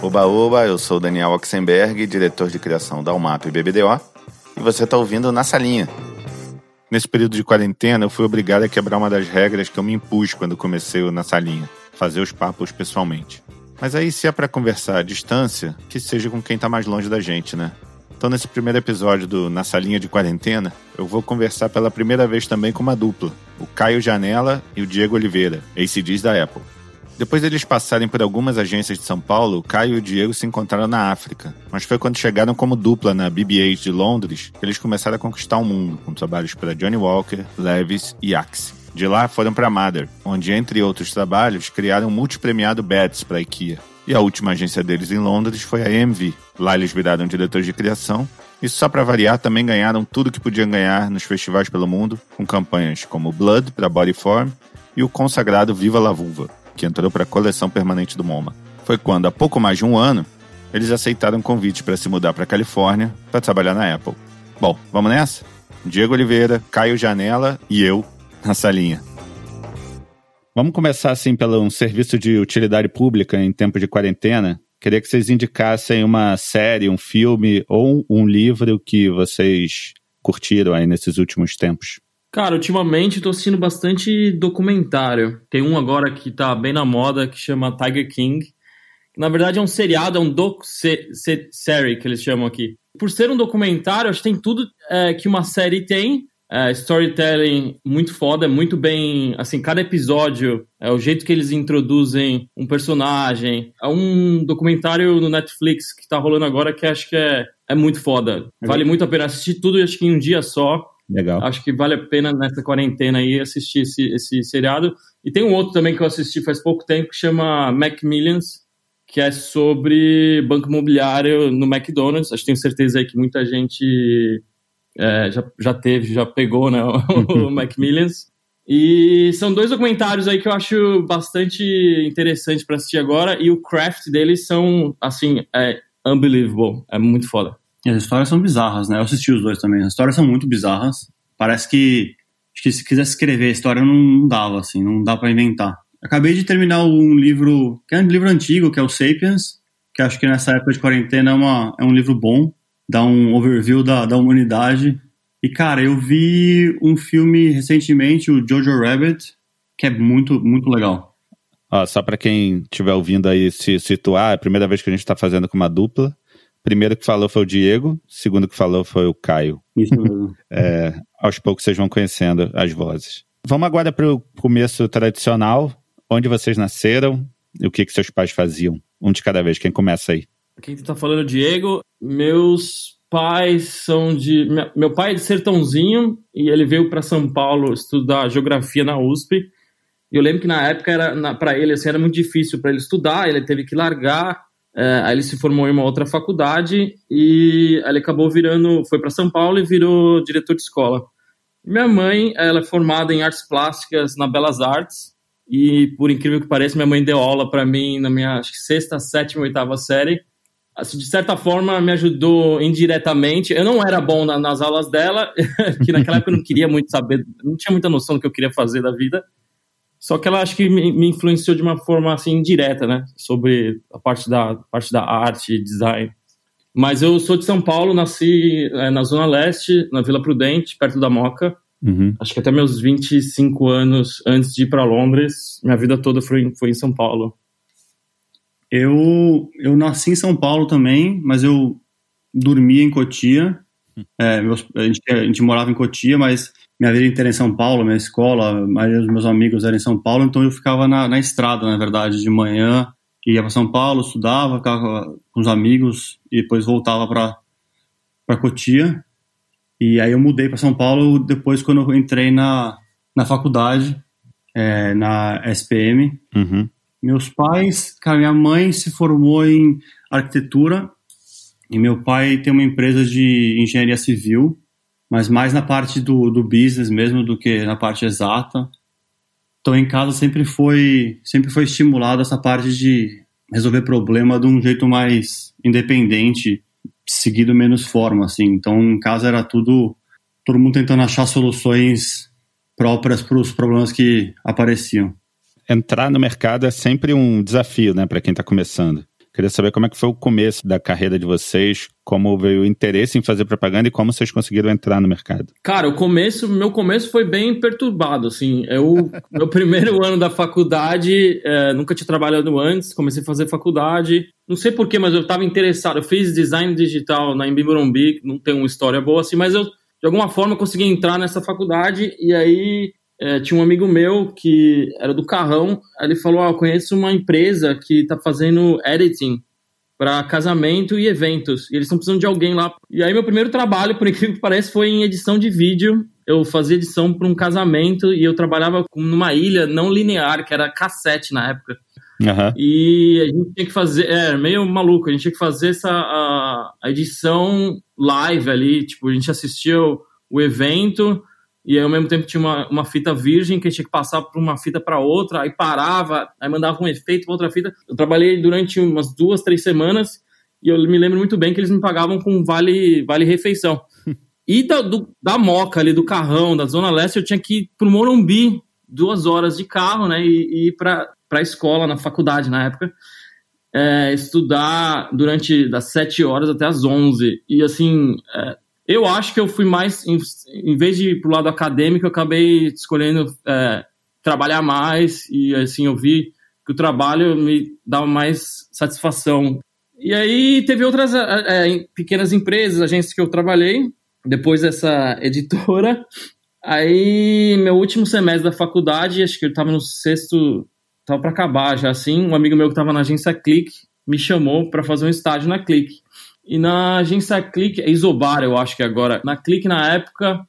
Oba Oba, eu sou Daniel Oxenberg, diretor de criação da UMAP e BBDO, e você está ouvindo Na Salinha. Nesse período de quarentena, eu fui obrigado a quebrar uma das regras que eu me impus quando comecei o Na Salinha, fazer os papos pessoalmente. Mas aí, se é para conversar à distância, que seja com quem está mais longe da gente, né? Então, nesse primeiro episódio do Na Salinha de Quarentena, eu vou conversar pela primeira vez também com uma dupla, o Caio Janela e o Diego Oliveira, ACDs da Apple. Depois deles passarem por algumas agências de São Paulo, Caio e o Diego se encontraram na África. Mas foi quando chegaram como dupla na BB-8 de Londres que eles começaram a conquistar o mundo, com trabalhos para Johnny Walker, Levis e Axe. De lá foram para Mother, onde, entre outros trabalhos, criaram um multipremiado Bats para a IKEA. E a última agência deles em Londres foi a EMV. Lá eles viraram diretores de criação e só para variar, também ganharam tudo que podiam ganhar nos festivais pelo mundo, com campanhas como Blood para Bodyform e o consagrado Viva la Vulva que entrou para a coleção permanente do MoMA. Foi quando, há pouco mais de um ano, eles aceitaram um convite para se mudar para a Califórnia para trabalhar na Apple. Bom, vamos nessa? Diego Oliveira, Caio Janela e eu na salinha. Vamos começar assim pelo um serviço de utilidade pública em tempo de quarentena. Queria que vocês indicassem uma série, um filme ou um livro que vocês curtiram aí nesses últimos tempos. Cara, ultimamente tô assistindo bastante documentário. Tem um agora que tá bem na moda que chama Tiger King. Na verdade é um seriado, é um docu-série que eles chamam aqui. Por ser um documentário, acho que tem tudo é, que uma série tem. É, storytelling muito foda, muito bem. Assim, cada episódio, é o jeito que eles introduzem um personagem. É um documentário no Netflix que tá rolando agora que acho que é, é muito foda. Vale muito a pena assistir tudo, acho que em um dia só. Legal. Acho que vale a pena nessa quarentena aí assistir esse, esse seriado. E tem um outro também que eu assisti faz pouco tempo que chama Macmillions, que é sobre banco imobiliário no McDonald's. Acho que tenho certeza aí que muita gente é, já, já teve, já pegou né, o Macmillions. E são dois documentários aí que eu acho bastante interessante para assistir agora. E o craft deles são, assim, é unbelievable. É muito foda. E as histórias são bizarras, né? Eu assisti os dois também. As histórias são muito bizarras. Parece que, que se quisesse escrever a história não dava, assim, não dá para inventar. Acabei de terminar um livro, que é um livro antigo, que é o Sapiens, que acho que nessa época de quarentena é, uma, é um livro bom, dá um overview da, da humanidade. E, cara, eu vi um filme recentemente, o Jojo Rabbit, que é muito, muito legal. Ó, só para quem estiver ouvindo aí se situar, é a primeira vez que a gente está fazendo com uma dupla. Primeiro que falou foi o Diego, segundo que falou foi o Caio. Isso mesmo. é, aos poucos vocês vão conhecendo as vozes. Vamos agora para o começo tradicional. Onde vocês nasceram e o que, que seus pais faziam? Um de cada vez. Quem começa aí? Quem está falando, Diego. Meus pais são de. Meu pai é de Sertãozinho e ele veio para São Paulo estudar geografia na USP. E eu lembro que na época era para ele assim, era muito difícil para ele estudar, ele teve que largar é, aí ele se formou em uma outra faculdade e ele acabou virando, foi para São Paulo e virou diretor de escola. Minha mãe, ela é formada em artes plásticas na Belas Artes e, por incrível que pareça, minha mãe deu aula para mim na minha acho que sexta, sétima, oitava série. Assim, de certa forma, me ajudou indiretamente. Eu não era bom na, nas aulas dela, que naquela época eu não queria muito saber, não tinha muita noção do que eu queria fazer da vida. Só que ela acho que me, me, influenciou de uma forma assim indireta, né? Sobre a parte da parte da arte, design. Mas eu sou de São Paulo, nasci é, na Zona Leste, na Vila Prudente, perto da Moca. Uhum. Acho que até meus 25 anos antes de ir para Londres, minha vida toda foi, foi em São Paulo. Eu, eu nasci em São Paulo também, mas eu dormia em Cotia. Hum. É, meus, a, gente, a gente morava em Cotia, mas minha vida inteira em São Paulo, minha escola, a maioria dos meus amigos eram em São Paulo, então eu ficava na, na estrada, na verdade, de manhã, ia para São Paulo, estudava, ficava com os amigos e depois voltava para Cotia. E aí eu mudei para São Paulo depois quando eu entrei na, na faculdade, é, na SPM. Uhum. Meus pais, cara, minha mãe se formou em arquitetura e meu pai tem uma empresa de engenharia civil mas mais na parte do, do business mesmo do que na parte exata. Então em casa sempre foi sempre foi estimulado essa parte de resolver problema de um jeito mais independente, seguido menos forma assim. Então em casa era tudo todo mundo tentando achar soluções próprias para os problemas que apareciam. Entrar no mercado é sempre um desafio, né, para quem está começando. Queria saber como é que foi o começo da carreira de vocês, como veio o interesse em fazer propaganda e como vocês conseguiram entrar no mercado. Cara, o começo, meu começo foi bem perturbado, assim. Eu, meu primeiro ano da faculdade, é, nunca tinha trabalhado antes, comecei a fazer faculdade. Não sei porquê, mas eu estava interessado. Eu fiz design digital na Embi Morumbi, não tem uma história boa assim, mas eu, de alguma forma, consegui entrar nessa faculdade e aí é, tinha um amigo meu que era do carrão, ele falou: ah, eu conheço uma empresa que está fazendo editing para casamento e eventos, e eles estão precisando de alguém lá. E aí, meu primeiro trabalho, por incrível que pareça, foi em edição de vídeo. Eu fazia edição para um casamento e eu trabalhava numa ilha não linear, que era cassete na época. Uhum. E a gente tinha que fazer, é meio maluco, a gente tinha que fazer essa a, a edição live ali, tipo, a gente assistia o, o evento e aí, ao mesmo tempo tinha uma, uma fita virgem que tinha que passar por uma fita para outra, aí parava, aí mandava um efeito para outra fita. Eu trabalhei durante umas duas, três semanas e eu me lembro muito bem que eles me pagavam com vale, vale refeição. E da, do, da Moca ali, do Carrão, da Zona Leste, eu tinha que ir pro Morumbi, duas horas de carro, né, e, e ir para a escola, na faculdade na época, é, estudar durante das sete horas até as onze. E assim, é, eu acho que eu fui mais, em, em vez de ir pro lado acadêmico, eu acabei escolhendo é, trabalhar mais e assim eu vi que o trabalho me dava mais satisfação. E aí teve outras é, é pequenas empresas, agências que eu trabalhei depois dessa editora. Aí meu último semestre da faculdade, acho que eu estava no sexto, estava para acabar já assim, um amigo meu que estava na agência Click me chamou para fazer um estágio na Click. E na agência Click, é Isobar, eu acho que agora. Na Click, na época,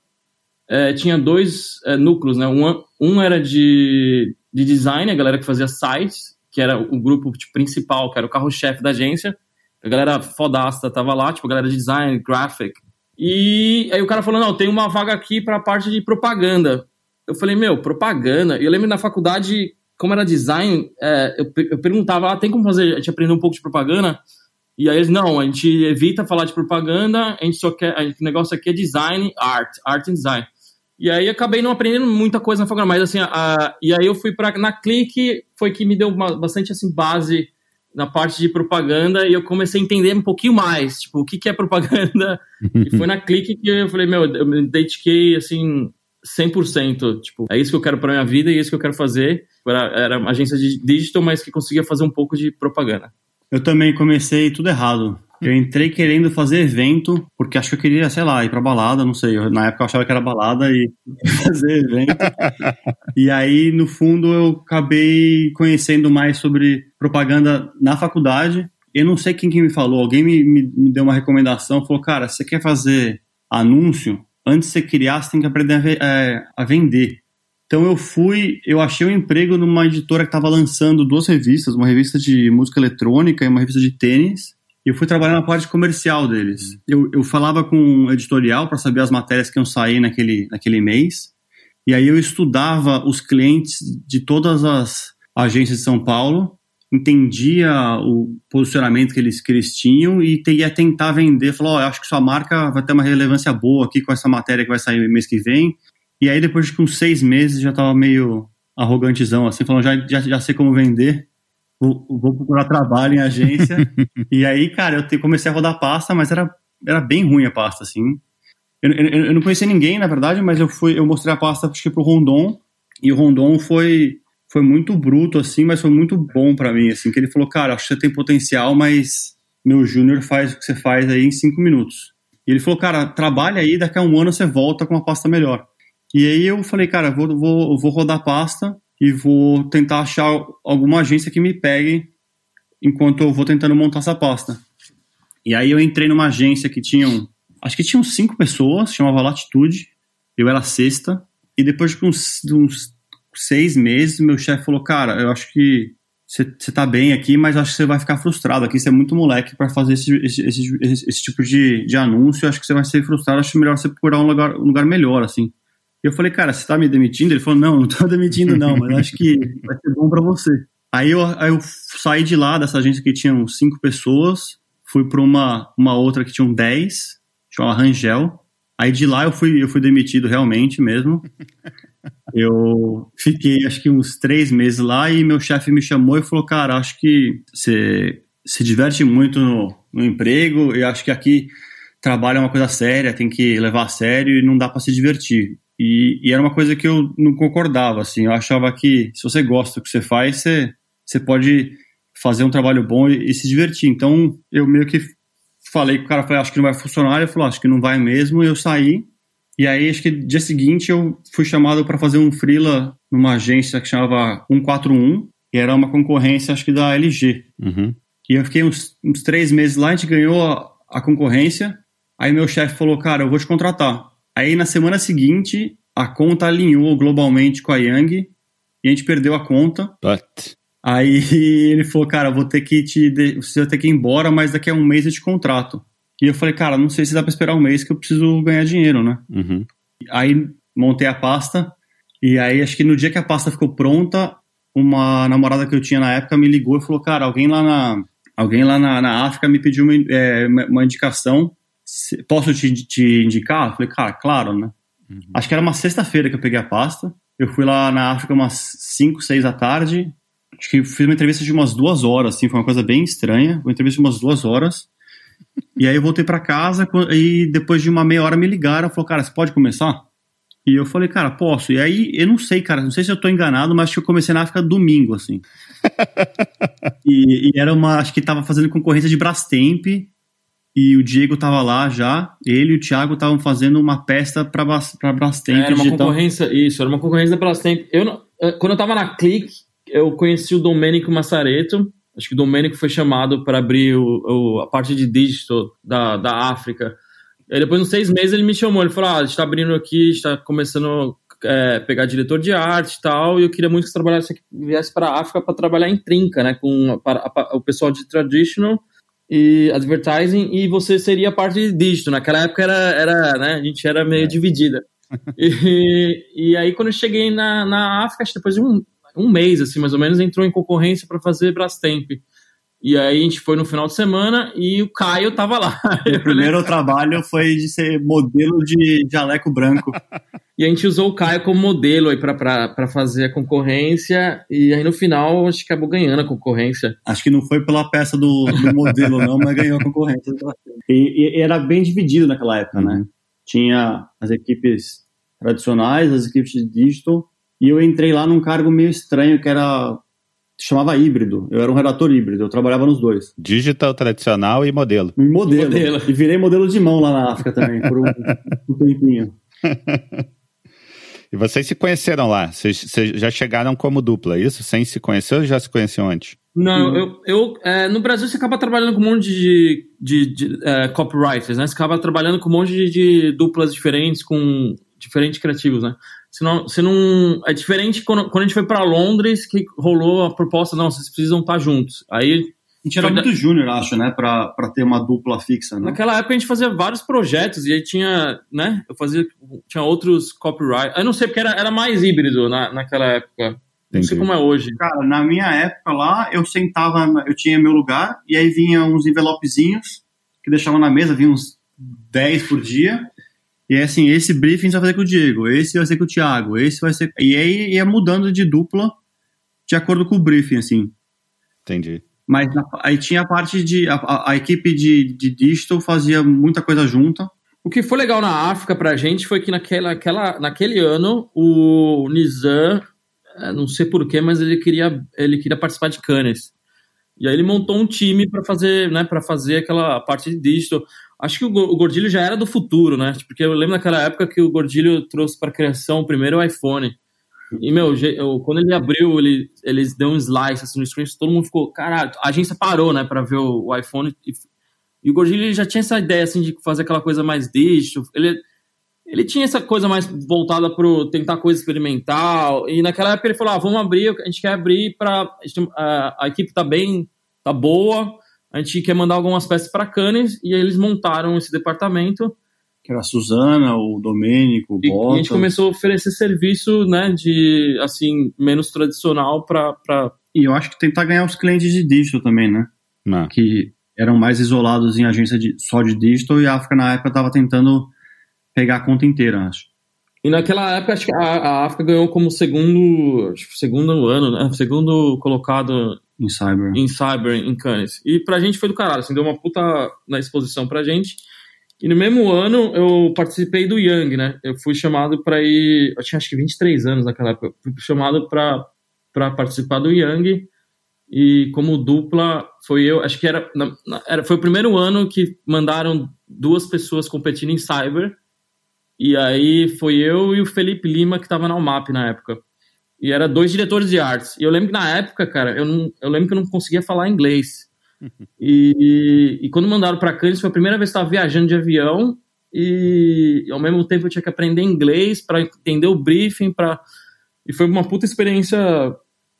é, tinha dois é, núcleos, né? Um, um era de, de design, a galera que fazia sites, que era o grupo tipo, principal, que era o carro-chefe da agência. A galera fodasta tava lá, tipo, a galera de design, graphic. E aí o cara falou, não, tem uma vaga aqui para a parte de propaganda. Eu falei, meu, propaganda? E eu lembro na faculdade, como era design, é, eu, eu perguntava, ah, tem como fazer, a gente aprender um pouco de propaganda? E aí eles, não, a gente evita falar de propaganda, a gente só quer, a gente, o negócio aqui é design, art, art and design. E aí acabei não aprendendo muita coisa na faculdade, mas assim, a, e aí eu fui para na Clique, foi que me deu uma, bastante assim base na parte de propaganda e eu comecei a entender um pouquinho mais, tipo, o que, que é propaganda. e foi na Clique que eu falei, meu, eu me dediquei assim 100%, tipo, é isso que eu quero para minha vida e é isso que eu quero fazer. Era, era agência de digital, mas que conseguia fazer um pouco de propaganda. Eu também comecei tudo errado. Eu entrei querendo fazer evento, porque acho que eu queria, sei lá, ir pra balada, não sei. Eu, na época eu achava que era balada e fazer evento. e aí, no fundo, eu acabei conhecendo mais sobre propaganda na faculdade. Eu não sei quem que me falou, alguém me, me, me deu uma recomendação, falou, cara, você quer fazer anúncio? Antes de você criar, você tem que aprender a, é, a vender. Então eu fui, eu achei um emprego numa editora que estava lançando duas revistas, uma revista de música eletrônica e uma revista de tênis. E eu fui trabalhar na parte comercial deles. Uhum. Eu, eu falava com um editorial para saber as matérias que iam sair naquele, naquele mês. E aí eu estudava os clientes de todas as agências de São Paulo, entendia o posicionamento que eles, que eles tinham e ia tentar vender. Falou, oh, eu acho que sua marca vai ter uma relevância boa aqui com essa matéria que vai sair mês que vem e aí, depois de uns seis meses, já tava meio arrogantezão, assim, falando, já, já, já sei como vender, vou, vou procurar trabalho em agência. e aí, cara, eu te, comecei a rodar pasta, mas era, era bem ruim a pasta, assim. Eu, eu, eu, não conhecia ninguém, na verdade, mas eu fui, eu mostrei a pasta, acho que pro Rondon, e o Rondon foi, foi muito bruto, assim, mas foi muito bom para mim, assim, que ele falou, cara, acho que você tem potencial, mas meu júnior faz o que você faz aí em cinco minutos. E ele falou, cara, trabalha aí, daqui a um ano você volta com uma pasta melhor. E aí eu falei, cara, vou, vou, vou rodar pasta e vou tentar achar alguma agência que me pegue enquanto eu vou tentando montar essa pasta. E aí eu entrei numa agência que tinham, acho que tinham cinco pessoas, chamava Latitude, eu era sexta, e depois de uns, de uns seis meses, meu chefe falou, cara, eu acho que você tá bem aqui, mas acho que você vai ficar frustrado aqui, você é muito moleque para fazer esse, esse, esse, esse, tipo de, de anúncio, acho que você vai ser frustrado, acho melhor você procurar um lugar, um lugar melhor, assim. Eu falei, cara, você tá me demitindo? Ele falou, não, não tô demitindo não, mas acho que vai ser bom para você. Aí eu, aí eu saí de lá, dessa agência que tinham cinco pessoas, fui para uma, uma outra que tinham dez, chamava Rangel. Aí de lá eu fui, eu fui demitido realmente mesmo. Eu fiquei acho que uns três meses lá e meu chefe me chamou e falou, cara, acho que você se diverte muito no, no emprego, e acho que aqui trabalho é uma coisa séria, tem que levar a sério e não dá para se divertir. E, e, era uma coisa que eu não concordava, assim, eu achava que se você gosta do que você faz, você, você pode fazer um trabalho bom e, e se divertir. Então, eu meio que falei com o cara, falei, acho que não vai funcionar, ele falou, acho que não vai mesmo, e eu saí, e aí acho que dia seguinte eu fui chamado para fazer um freela numa agência que chamava 141, e era uma concorrência, acho que da LG. Uhum. E eu fiquei uns, uns, três meses lá, a gente ganhou a, a concorrência, aí meu chefe falou, cara, eu vou te contratar. Aí na semana seguinte, a conta alinhou globalmente com a Yang e a gente perdeu a conta. But... Aí ele falou, cara, vou ter que te. Você vai ter que ir embora, mas daqui a um mês eu te contrato. E eu falei, cara, não sei se dá pra esperar um mês que eu preciso ganhar dinheiro, né? Uhum. Aí montei a pasta. E aí acho que no dia que a pasta ficou pronta, uma namorada que eu tinha na época me ligou e falou, cara, alguém lá na. Alguém lá na, na África me pediu uma, é, uma indicação. Posso te, te indicar? Eu falei, cara, claro, né? Uhum. Acho que era uma sexta-feira que eu peguei a pasta. Eu fui lá na África umas 5, 6 da tarde. Acho que fiz uma entrevista de umas duas horas, assim, foi uma coisa bem estranha. Uma entrevista de umas duas horas. E aí eu voltei para casa e depois de uma meia hora me ligaram, falou, cara, você pode começar? E eu falei, cara, posso. E aí, eu não sei, cara, não sei se eu tô enganado, mas acho que eu comecei na África domingo, assim. e, e, era uma, acho que tava fazendo concorrência de Brastemp, e o Diego tava lá já, ele e o Thiago estavam fazendo uma peça pra, pra Brastemp. Era uma digital. concorrência, isso, era uma concorrência da Brastemp. Eu, eh, quando eu tava na Click, eu conheci o Domênico Massareto, acho que o Domênico foi chamado para abrir o, o, a parte de digital da, da África. E depois, uns seis meses, ele me chamou. Ele falou: ah, a gente está abrindo aqui, está começando a é, pegar diretor de arte e tal. E eu queria muito que você trabalhasse aqui, viesse para a África para trabalhar em trinca, né? Com a, a, o pessoal de traditional e advertising. E você seria parte de digital. Naquela época era, era né? A gente era meio é. dividida. e, e aí, quando eu cheguei na, na África, depois de um, um mês, assim, mais ou menos, entrou em concorrência para fazer Brastemp. E aí a gente foi no final de semana e o Caio tava lá. O primeiro trabalho foi de ser modelo de jaleco branco. e a gente usou o Caio como modelo aí para fazer a concorrência. E aí no final a gente acabou ganhando a concorrência. Acho que não foi pela peça do, do modelo, não, mas ganhou a concorrência. E, e, era bem dividido naquela época, né? Tinha as equipes tradicionais, as equipes de digital e eu entrei lá num cargo meio estranho, que era. Chamava híbrido. Eu era um redator híbrido, eu trabalhava nos dois. Digital, tradicional e modelo. E modelo. modelo. E virei modelo de mão lá na África também, por um, um tempinho. E vocês se conheceram lá? Vocês, vocês, já chegaram como dupla, é isso? Sem se conhecer ou já se conheciam antes? Não, eu, eu é, no Brasil você acaba trabalhando com um monte de, de, de é, copywriters, né? Você acaba trabalhando com um monte de, de duplas diferentes, com diferentes criativos, né? Você não, você não é diferente quando, quando a gente foi para Londres que rolou a proposta, não, vocês precisam estar juntos. Aí a gente era muito júnior, acho, né, para ter uma dupla fixa, né? Naquela época a gente fazia vários projetos e aí tinha, né, eu fazia, tinha outros copyright. Eu não sei porque era, era mais híbrido na, naquela época. Entendi. Não sei como é hoje. Cara, na minha época lá, eu sentava, eu tinha meu lugar e aí vinha uns envelopezinhos que deixava na mesa, vinha uns 10 por dia. E é assim, esse briefing você vai fazer com o Diego, esse vai ser com o Thiago, esse vai ser. E aí ia mudando de dupla de acordo com o briefing, assim. Entendi. Mas aí tinha a parte de. A, a equipe de, de digital fazia muita coisa junta. O que foi legal na África pra gente foi que naquela, aquela, naquele ano o Nizam, é, não sei porquê, mas ele queria, ele queria participar de Cannes. E aí ele montou um time para fazer, né, para fazer aquela parte de digital. Acho que o Gordilho já era do futuro, né? Porque eu lembro naquela época que o Gordilho trouxe para criação primeiro o iPhone. E, meu, eu, quando ele abriu, ele, eles deu um slice assim, no screen, todo mundo ficou, caralho, a agência parou, né, para ver o, o iPhone. E, e, o Gordilho já tinha essa ideia, assim, de fazer aquela coisa mais digital. Ele, ele tinha essa coisa mais voltada para tentar coisa experimental. E naquela época ele falou: ah, vamos abrir, a gente quer abrir para. A, a, equipe tá bem, tá boa, a gente quer mandar algumas peças para Cannes e aí eles montaram esse departamento. Que era a Suzana, o Domênico, o e, e a gente começou a oferecer serviço, né, de, assim, menos tradicional para... Pra... E eu acho que tentar ganhar os clientes de digital também, né? Não. Que eram mais isolados em agência de, só de digital e a África na época estava tentando pegar a conta inteira, acho. E naquela época, acho que a, a África ganhou como segundo, acho, segundo ano, né? Segundo colocado em Cyber. Em Cyber, em Cannes. E pra gente foi do caralho, assim, deu uma puta na exposição pra gente. E no mesmo ano eu participei do Young, né? Eu fui chamado para ir. Eu tinha acho que 23 anos naquela época. Eu fui chamado para participar do Young. E como dupla, foi eu. Acho que era, era. Foi o primeiro ano que mandaram duas pessoas competindo em Cyber. E aí foi eu e o Felipe Lima, que estava na UMAP na época. E era dois diretores de artes. E eu lembro que na época, cara, eu, não, eu lembro que eu não conseguia falar inglês. e, e, quando mandaram para Cannes, foi a primeira vez que eu estava viajando de avião. E, e, ao mesmo tempo eu tinha que aprender inglês para entender o briefing. Pra... E foi uma puta experiência.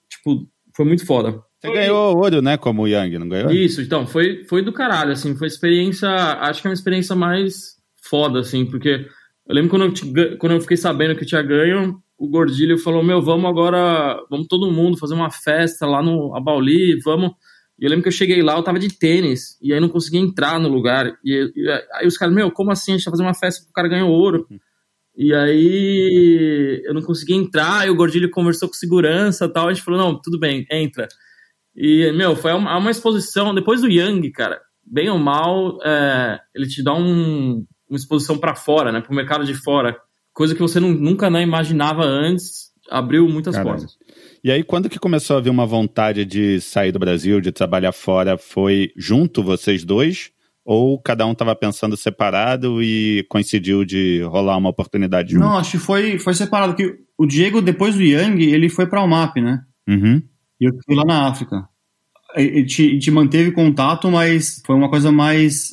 Tipo, foi muito foda. Você ganhou ouro, né, como Young, não ganhou? Isso, então, foi, foi do caralho, assim, foi experiência, acho que é uma experiência mais foda, assim, porque eu lembro quando eu, quando eu fiquei sabendo que eu tinha ganho, o Gordilho falou: Meu, vamos agora, vamos todo mundo fazer uma festa lá no Abauli, vamos. E eu lembro que eu cheguei lá, eu tava de tênis, e aí não conseguia entrar no lugar. E, e aí os caras, meu, como assim? A gente tá fazendo uma festa que o cara ganhou ouro. E aí eu não conseguia entrar, e o Gordilho conversou com segurança e tal. A gente falou: Não, tudo bem, entra. E, meu, foi uma, uma exposição, depois do Young, cara, bem ou mal, é, ele te dá um, uma exposição para fora, né, pro mercado de fora coisa que você não, nunca né, imaginava antes, abriu muitas Caramba. portas. E aí, quando que começou a vir uma vontade de sair do Brasil, de trabalhar fora? Foi junto vocês dois? Ou cada um estava pensando separado e coincidiu de rolar uma oportunidade junto? Não, acho que foi, foi separado. que O Diego, depois do Yang, ele foi para o MAP, né? Uhum. E eu fui lá na África. A gente, te manteve contato, mas foi uma coisa mais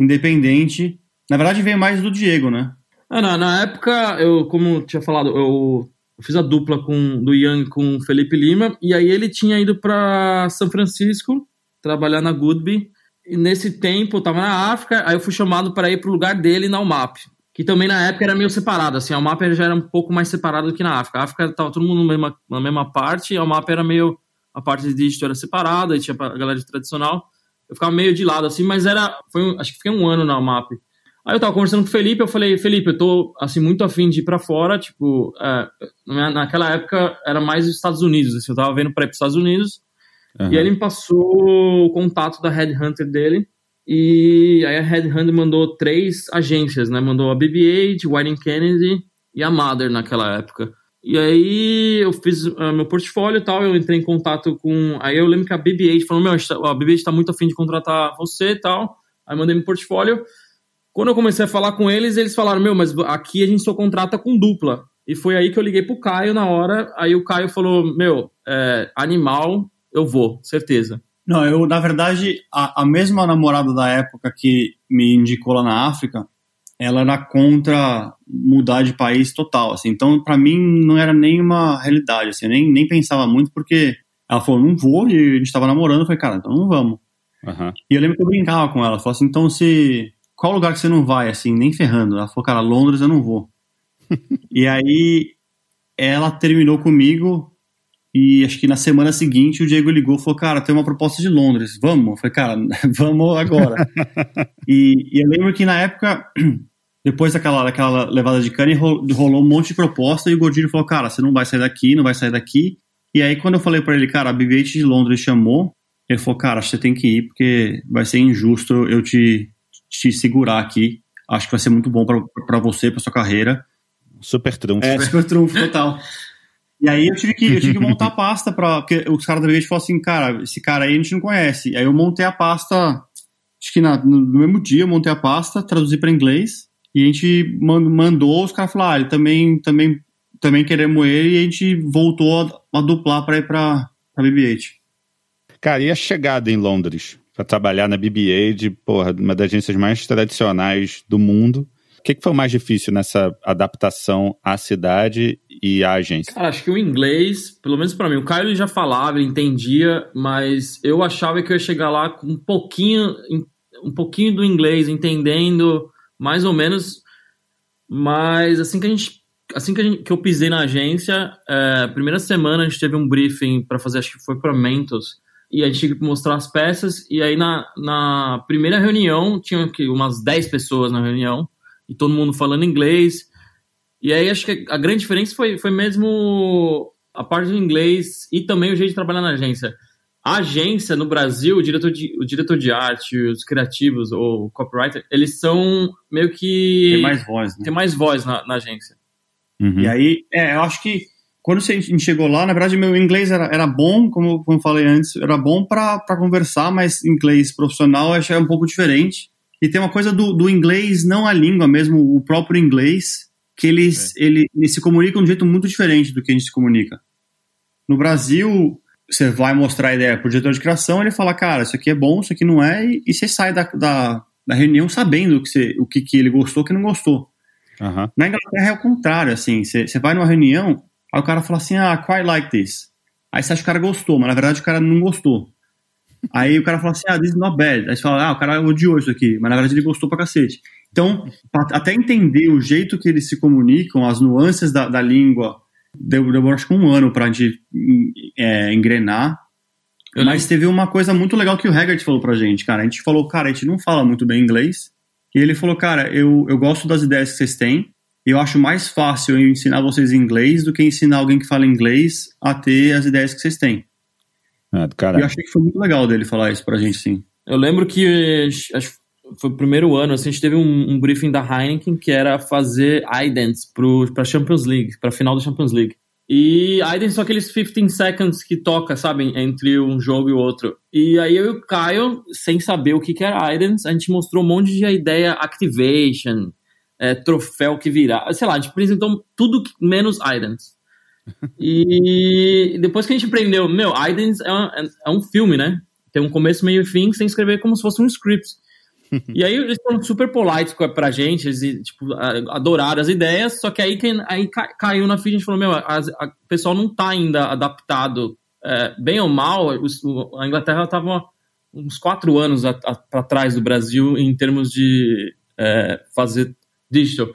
independente. Na verdade, veio mais do Diego, né? Ah, na, época, eu, como tinha falado, eu, fiz a dupla com, do Young com o Felipe Lima, e aí ele tinha ido para São Francisco trabalhar na Goodby. E nesse tempo eu tava na África, aí eu fui chamado para ir pro lugar dele na UMAP, que também na época era meio separado, assim, a UMAP já era um pouco mais separado do que na África. A África tava todo mundo na mesma, na mesma parte, e a UMAP era meio a parte de digital era separada, e tinha a galera de tradicional. Eu ficava meio de lado assim, mas era, foi, acho que fiquei um ano na UMAP. Aí eu tava conversando com o Felipe, eu falei, Felipe, eu tô, assim, muito afim de ir pra fora, tipo, é, naquela época era mais os Estados Unidos, assim, eu tava vendo pra ir pros Estados Unidos, uhum. e ele me passou o contato da Headhunter dele, e aí a Headhunter mandou três agências, né, mandou a BB-8, Whiting Kennedy e a Mother naquela época. E aí eu fiz uh, meu portfólio e tal, eu entrei em contato com, aí eu lembro que a BB-8 falou, meu, a BB-8 tá muito afim de contratar você e tal, aí mandei meu portfólio, quando eu comecei a falar com eles, eles falaram: Meu, mas aqui a gente só contrata com dupla. E foi aí que eu liguei pro Caio na hora. Aí o Caio falou: Meu, é, animal, eu vou, certeza. Não, eu, na verdade, a, a mesma namorada da época que me indicou lá na África, ela era contra mudar de país total, assim. Então, para mim, não era nenhuma realidade, assim. Eu nem, nem pensava muito, porque ela falou, não vou, e a gente tava namorando. Eu falei, cara, então não vamos. Uhum. E eu lembro que eu brincava com ela. Falei assim, então se qual lugar que você não vai, assim, nem ferrando? Ela falou, cara, Londres eu não vou. e aí ela terminou comigo e acho que na semana seguinte o Diego ligou e falou, cara, tem uma proposta de Londres, vamos? Eu falei, cara, vamos agora. e, e, eu lembro que na época, depois daquela, daquela levada de cana, rolou um monte de proposta e o Gordilho falou, cara, você não vai sair daqui, não vai sair daqui. E aí quando eu falei para ele, cara, a BB-8 de Londres chamou, ele falou, cara, você tem que ir porque vai ser injusto eu te te segurar aqui. Acho que vai ser muito bom para você, para sua carreira. Super trunfo. É, super trunfo, total. E aí eu tive que, eu tive que montar a pasta para porque os caras da vez falaram assim, cara, esse cara aí a gente não conhece. Aí eu montei a pasta, acho que na, no mesmo dia eu montei a pasta, traduzi para inglês e a gente mandou, os caras falaram, ah, ele também, também, também queremos ele e a gente voltou a, a duplar para ir para BB-8. Cara, e a chegada em Londres? Para trabalhar na BBA, de porra, uma das agências mais tradicionais do mundo. O que, que foi mais difícil nessa adaptação à cidade e à agência? Cara, acho que o inglês, pelo menos para mim, o Caio já falava, ele entendia, mas eu achava que eu ia chegar lá com um pouquinho, um pouquinho do inglês, entendendo mais ou menos. Mas assim que a gente, assim que, gente, que eu pisei na agência, é, primeira semana a gente teve um briefing para fazer, acho que foi para Mentos e a gente tinha que mostrar as peças, e aí na, na primeira reunião, tinha que, umas 10 pessoas na reunião, e todo mundo falando inglês, e aí acho que a grande diferença foi, foi mesmo a parte do inglês e também o jeito de trabalhar na agência. A agência no Brasil, o diretor de, o diretor de arte, os criativos ou copywriter, eles são meio que. Tem mais voz, né? Tem mais voz na, na agência. Uhum. E aí, é, eu acho que quando a gente chegou lá, na verdade, meu inglês era, era bom, como, como eu falei antes, era bom para conversar, mas inglês profissional eu achei um pouco diferente. E tem uma coisa do, do inglês, não a língua mesmo, o próprio inglês, que eles, é. ele, eles se comunicam de um jeito muito diferente do que a gente se comunica. No Brasil, você vai mostrar a ideia para o diretor de criação, ele fala, cara, isso aqui é bom, isso aqui não é, e, e você sai da, da, da, reunião sabendo o que, você, o que, que ele gostou, o que não gostou. Uhum. Na Inglaterra é o contrário, assim, você, você vai numa reunião, aí o cara fala assim, ah, quite like this. Aí você acha que o cara gostou, mas na verdade o cara não gostou. Aí o cara fala assim, ah, this is not bad. Aí você fala, ah, o cara odiou isso aqui, mas na verdade ele gostou pra cacete. Então, até entender o jeito que eles se comunicam, as nuances da, da língua, deu, deu acho que um ano pra gente é, engrenar. Eu Mas teve uma coisa muito legal que o Haggard falou pra gente, cara. A gente falou, cara, a gente não fala muito bem inglês. E ele falou, cara, eu, eu gosto das ideias que vocês têm. Eu acho mais fácil eu ensinar vocês inglês do que ensinar alguém que fala inglês a ter as ideias que vocês têm. Ah, do eu achei que foi muito legal dele falar isso pra gente, sim. Eu lembro que acho, foi o primeiro ano, assim, a gente teve um, um briefing da Heineken que era fazer idents para Champions League, para final da Champions League. E idents são aqueles 15 seconds que toca, sabe, entre um jogo e o outro. E aí eu e o Caio, sem saber o que, que era idents, a gente mostrou um monte de ideia activation, é, troféu que virar, sei lá, a gente apresentou tudo menos idents. e depois que a gente aprendeu, meu, idents é, um, é, um filme, né? Tem um começo, meio e fim, sem escrever como se fosse um script. e aí eles foram super polites pra gente, eles tipo, adoraram as ideias, só que aí, aí caiu na ficha e a gente falou, meu, o pessoal não tá ainda adaptado, é, bem ou mal, a Inglaterra tava uns quatro anos para trás do Brasil em termos de é, fazer digital.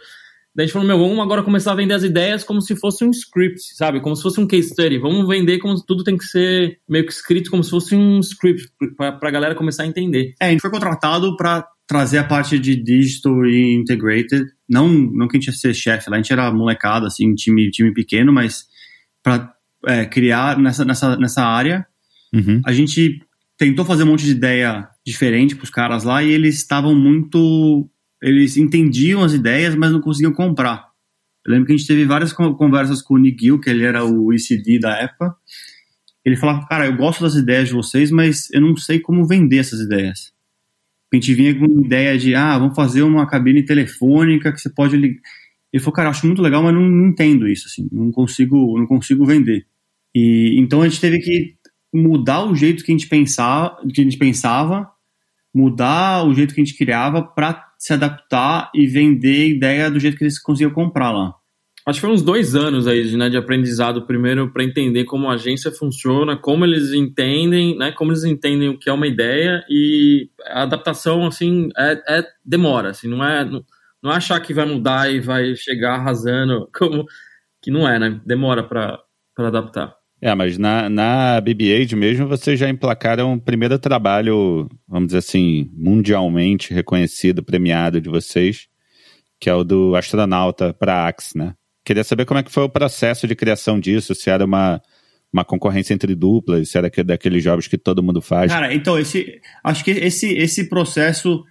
Daí a gente falou, meu, vamos agora começar a vender as ideias como se fosse um script, sabe? Como se fosse um case study. Vamos vender como tudo tem que ser meio que escrito como se fosse um script para a galera começar a entender. É, a gente foi contratado para trazer a parte de digital e integrated. Não, não que a gente ia ser chefe lá, a gente era molecada, assim, time, time pequeno, mas para é, criar nessa, nessa, nessa área, uhum. a gente tentou fazer um monte de ideia diferente para os caras lá e eles estavam muito eles entendiam as ideias, mas não conseguiam comprar. Eu lembro que a gente teve várias conversas com o Nigel, que ele era o ECD da época. Ele falava, cara, eu gosto das ideias de vocês, mas eu não sei como vender essas ideias. A gente vinha com ideia de, ah, vamos fazer uma cabine telefônica que você pode ligar. Ele falou, cara, acho muito legal, mas não, não entendo isso, assim, não consigo, não consigo vender. E então a gente teve que mudar o jeito que a gente pensava, que a gente pensava, mudar o jeito que a gente criava para se adaptar e vender ideia do jeito que eles conseguiam comprar lá. Acho que foi uns dois anos aí né, de aprendizado, primeiro para entender como a agência funciona, como eles entendem, né, como eles entendem o que é uma ideia e a adaptação, assim, é, é demora, assim, não é, não, não é achar que vai mudar e vai chegar arrasando, como que não é, né, demora para adaptar. É, mas na, na BB-8 mesmo vocês já emplacaram o primeiro trabalho, vamos dizer assim, mundialmente reconhecido, premiado de vocês, que é o do astronauta para Axe, né? Queria saber como é que foi o processo de criação disso, se era uma, uma concorrência entre duplas, se era daqueles jogos que todo mundo faz. Cara, então, esse, acho que esse, esse processo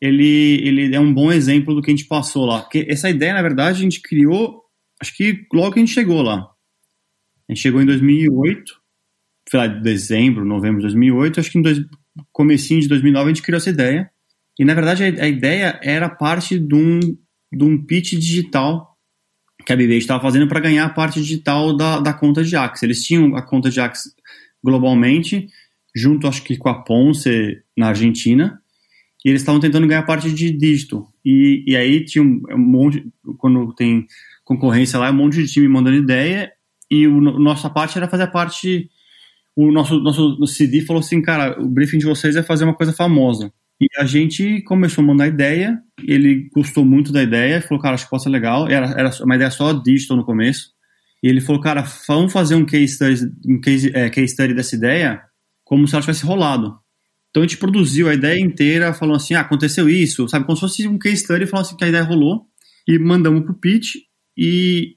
ele, ele é um bom exemplo do que a gente passou lá. Porque essa ideia, na verdade, a gente criou, acho que logo que a gente chegou lá. A gente chegou em 2008, sei lá, dezembro, novembro de 2008, acho que em dois, comecinho de 2009 a gente criou essa ideia. E na verdade a, a ideia era parte de um, de um pitch digital que a BB estava fazendo para ganhar a parte digital da, da conta de Axe. Eles tinham a conta de Axe globalmente, junto acho que com a Ponce na Argentina, e eles estavam tentando ganhar a parte de dígito. E, e aí tinha um, um monte, quando tem concorrência lá, um monte de time mandando ideia, e o, nossa parte era fazer a parte. O nosso, nosso CD falou assim, cara, o briefing de vocês é fazer uma coisa famosa. E a gente começou a mandar ideia, ele gostou muito da ideia, falou, cara, acho que pode ser legal. Era, era uma ideia só digital no começo. E ele falou, cara, vamos fazer um case study, um case, é, case study dessa ideia como se ela tivesse rolado. Então a gente produziu a ideia inteira, falando assim, ah, aconteceu isso, sabe? Como se fosse um case study, falando assim que a ideia rolou, e mandamos pro pitch, e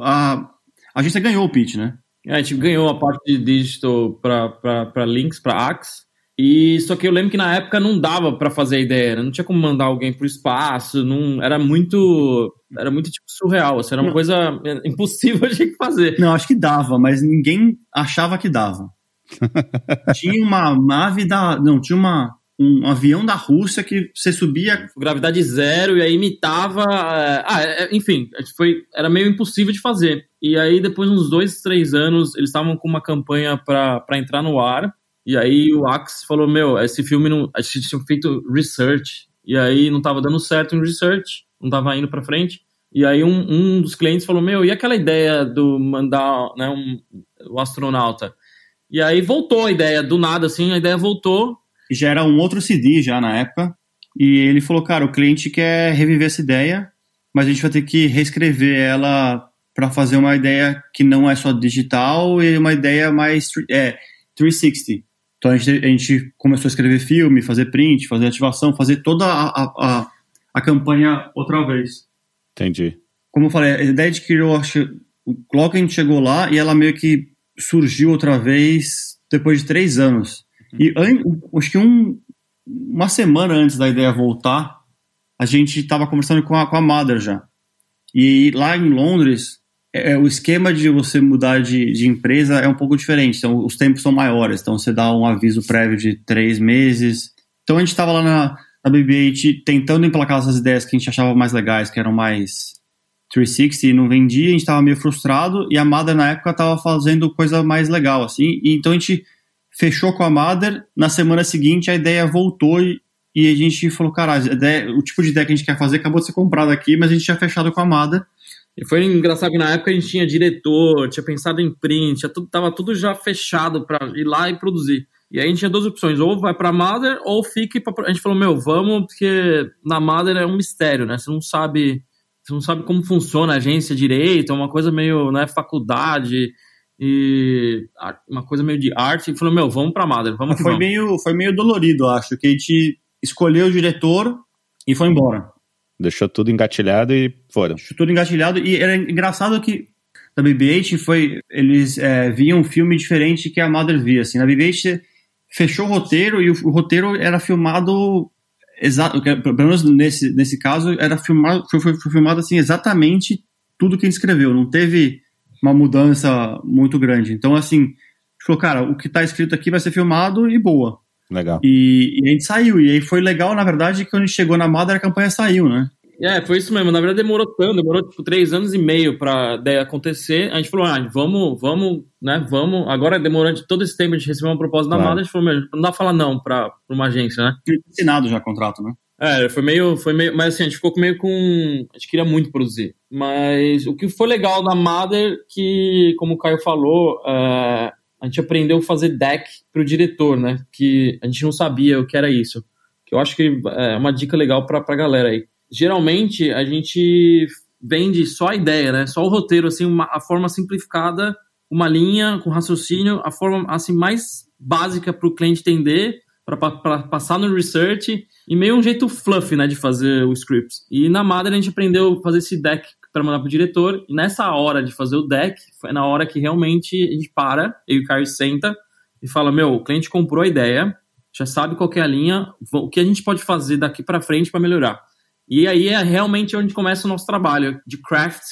a, a agência ganhou o pitch, né? A gente ganhou a parte de digital para links, para Axe. E só que eu lembro que na época não dava para fazer a ideia, né? não tinha como mandar alguém pro espaço, não era muito era muito tipo surreal, assim, era uma não. coisa impossível de fazer. Não, acho que dava, mas ninguém achava que dava. tinha uma nave da, não, tinha uma um avião da Rússia que você subia gravidade zero e aí imitava, é, ah, é, é, enfim, foi era meio impossível de fazer. E aí depois uns dois, três anos eles estavam com uma campanha para entrar no ar e aí o Axe falou: Meu, esse filme não. A gente tinha feito research. E aí não tava dando certo em research, não tava indo pra frente. E aí um, um dos clientes falou: Meu, e aquela ideia do mandar né, um, o astronauta? E aí voltou a ideia, do nada, assim, a ideia voltou. Já era um outro CD já na época. E ele falou: Cara, o cliente quer reviver essa ideia, mas a gente vai ter que reescrever ela para fazer uma ideia que não é só digital e uma ideia mais é, 360. Então a gente, a gente, começou a escrever filme, fazer print, fazer ativação, fazer toda a, a, a, campanha outra vez. Entendi. Como eu falei, a ideia de que eu acho. Logo a gente chegou lá e ela meio que surgiu outra vez depois de três anos. E acho que um, uma semana antes da ideia voltar, a gente estava conversando com a, com a Mother já. E lá em Londres, é, é, o esquema de você mudar de, de, empresa é um pouco diferente. Então, os tempos são maiores. Então, você dá um aviso prévio de três meses. Então, a gente estava lá na, na BB-8 tentando emplacar essas ideias que a gente achava mais legais, que eram mais 360 e não vendia. A gente estava meio frustrado. E a Mother, na época, estava fazendo coisa mais legal, assim. E, então, a gente fechou com a Mother. Na semana seguinte, a ideia voltou e, a gente falou, cara, ideia, o tipo de ideia que a gente quer fazer acabou de ser comprado aqui, mas a gente tinha fechado com a Mother. E foi engraçado que na época a gente tinha diretor, tinha pensado em print, tava tudo já fechado para ir lá e produzir. E aí a gente tinha duas opções, ou vai para Mother ou fique pra... A gente falou, meu, vamos, porque na Mother é um mistério, né? Você não sabe, você não sabe como funciona a agência direito, é uma coisa meio, né, faculdade e uma coisa meio de arte. E falou, meu, vamos para Mother, vamos foi vamos. meio Foi meio dolorido, acho, que a gente escolheu o diretor e foi embora. Deixou tudo engatilhado e foram. Deixou tudo engatilhado. E era engraçado que na BB-8 foi. Eles é, viam um filme diferente que a Mother via. Assim. Na BB-8 fechou o roteiro e o, o roteiro era filmado. Exato, pelo menos nesse, nesse caso, era filmado, foi, foi, foi filmado assim, exatamente tudo que ele escreveu. Não teve uma mudança muito grande. Então, assim, a gente falou, cara, o que está escrito aqui vai ser filmado e boa. Legal. E, e, a gente saiu. E aí foi legal, na verdade, que quando a gente chegou na Mother, a campanha saiu, né? É, foi isso mesmo. Na verdade, demorou tanto, demorou tipo três anos e meio pra ideia acontecer. A gente falou, ah, vamos, vamos, né, vamos. Agora, demorando todo esse tempo, a gente recebeu uma proposta da claro. Mother, a gente falou, meu, não dá pra falar não pra, pra uma agência, né? Assinado já o contrato, né? É, foi meio, foi meio. Mas assim, a gente ficou meio com. A gente queria muito produzir. Mas o que foi legal da Mother, que, como o Caio falou, uh, a gente aprendeu a fazer deck para o diretor, né? Que a gente não sabia o que era isso. Que eu acho que é uma dica legal para a galera aí. Geralmente a gente vende só a ideia, né? Só o roteiro, assim, uma, a forma simplificada, uma linha com raciocínio, a forma assim mais básica para o cliente entender, para passar no research e meio um jeito fluffy, né, de fazer o script. E na Mother a gente aprendeu a fazer esse deck para mandar pro diretor. E nessa hora de fazer o deck, foi na hora que realmente a gente para, eu e o Caio senta e fala: Meu, o cliente comprou a ideia, já sabe qual é a linha, o que a gente pode fazer daqui para frente para melhorar. E aí é realmente onde começa o nosso trabalho de craft,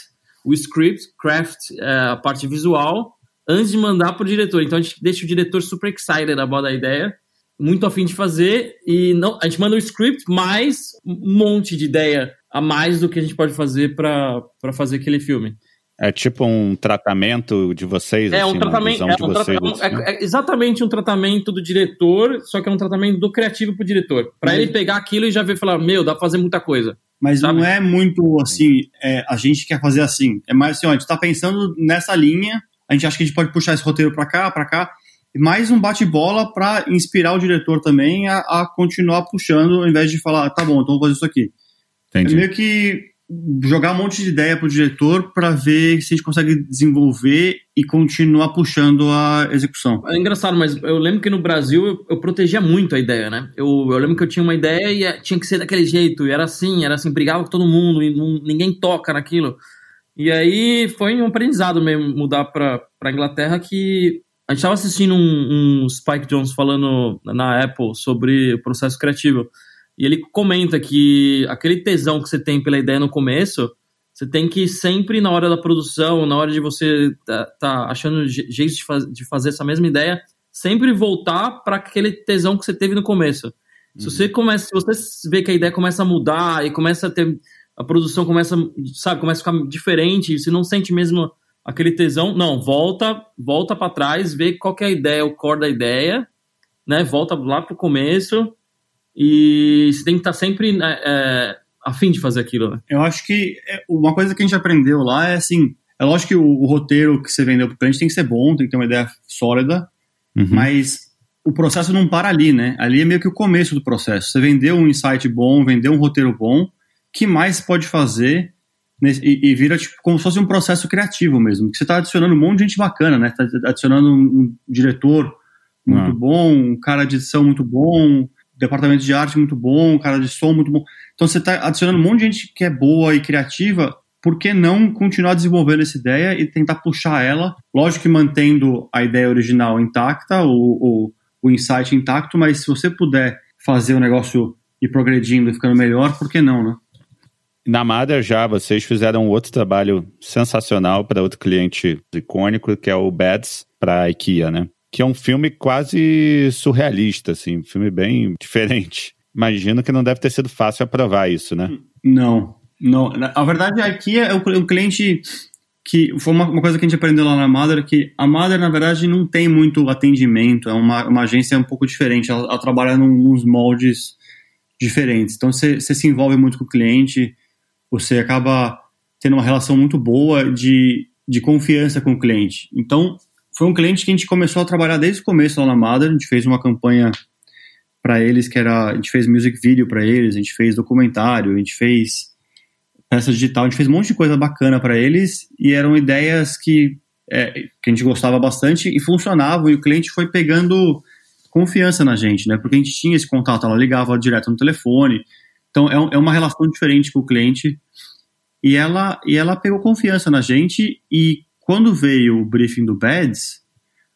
o script, craft é, a parte visual, antes de mandar pro diretor. Então a gente deixa o diretor super excited about a ideia, muito afim de fazer, e não, a gente manda o script mais um monte de ideia a mais do que a gente pode fazer para fazer aquele filme. É tipo um tratamento de vocês? É assim, um tratamento. É, um vocês, assim. é, é, exatamente um tratamento do diretor, só que é um tratamento do criativo pro diretor. Para ele pegar aquilo e já ver e falar: Meu, dá pra fazer muita coisa. Mas sabe? não é muito assim, é, a gente quer fazer assim. É mais assim, ó, a gente tá pensando nessa linha, a gente acha que a gente pode puxar esse roteiro para cá, para cá. Mais um bate-bola para inspirar o diretor também a, a continuar puxando, ao invés de falar, tá bom, então vou fazer isso aqui. Entendi. É meio que jogar um monte de ideia pro diretor para ver se a gente consegue desenvolver e continuar puxando a execução. É engraçado, mas eu lembro que no Brasil eu, eu protegia muito a ideia, né? Eu, eu, lembro que eu tinha uma ideia e é, tinha que ser daquele jeito, e era assim, era assim, brigava com todo mundo, e não, ninguém toca naquilo. E aí foi um aprendizado mesmo mudar para para Inglaterra que a gente estava assistindo um, um, Spike Jones falando na Apple sobre o processo criativo. E ele comenta que aquele tesão que você tem pela ideia no começo, você tem que sempre, na hora da produção, na hora de você tá, tá achando jeitos de, faz, de fazer essa mesma ideia, sempre voltar para aquele tesão que você teve no começo. Uhum. Se você começa, se você vê que a ideia começa a mudar e começa a ter a produção começa, sabe, começa a ficar diferente, você não sente mesmo aquele tesão, não, volta, volta para trás, vê qual é a ideia, o core da ideia, né? Volta lá pro começo e você tem que estar tá sempre né, é, a fim de fazer aquilo, né? Eu acho que é, uma coisa que a gente aprendeu lá é assim, é lógico que o, o roteiro que você vendeu pro cliente tem que ser bom, tem que ter uma ideia sólida, uhum. mas o processo não para ali, né? Ali é meio que o começo do processo. Você vendeu um insight bom, vendeu um roteiro bom, que mais pode fazer e, e, vira tipo, como se fosse um processo criativo mesmo. Que você está adicionando um monte de gente bacana, né? Está adicionando um, um, diretor muito ah. bom, um cara de edição muito bom, departamento de arte muito bom, um cara de som muito bom. Então você está adicionando um monte de gente que é boa e criativa. Por que não continuar desenvolvendo essa ideia e tentar puxar ela? Lógico que mantendo a ideia original intacta, o, o, o insight intacto, mas se você puder fazer o negócio ir progredindo e ficando melhor, por que não, né? Na Mother já, vocês fizeram outro trabalho sensacional para outro cliente icônico, que é o Bads, para a IKEA, né? Que é um filme quase surrealista, assim, um filme bem diferente. Imagino que não deve ter sido fácil aprovar isso, né? Não, não. Na verdade, a IKEA é um cliente que foi uma, uma, coisa que a gente aprendeu lá na Mother, que a Mother, na verdade, não tem muito atendimento, é uma, uma agência um pouco diferente, ela, ela trabalha nos moldes diferentes. Então, você se envolve muito com o cliente, você acaba tendo uma relação muito boa de, de confiança com o cliente. Então, foi um cliente que a gente começou a trabalhar desde o começo lá na Mother, a gente fez uma campanha para eles que era, a gente fez music video para eles, a gente fez documentário, a gente fez peça digital, a gente fez um monte de coisa bacana para eles e eram ideias que, é, que a gente gostava bastante e funcionavam e o cliente foi pegando confiança na gente, né? Porque a gente tinha esse contato, ela ligava direto no telefone, então é, é uma relação diferente com o cliente e ela, e ela pegou confiança na gente e quando veio o briefing do Beds,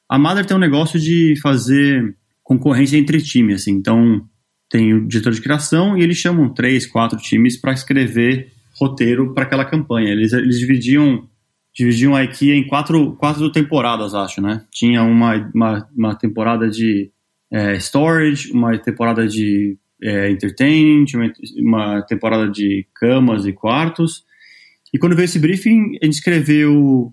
a Mother tem um negócio de fazer concorrência entre times, assim, então tem o diretor de criação e eles chamam três, quatro times para escrever roteiro para aquela campanha. Eles, eles dividiam dividiam a IKEA em quatro, quatro temporadas, acho, né? Tinha uma, uma, uma temporada de é, storage, uma temporada de é, entertaining, tinha uma temporada de camas e quartos. E quando veio esse briefing, a gente escreveu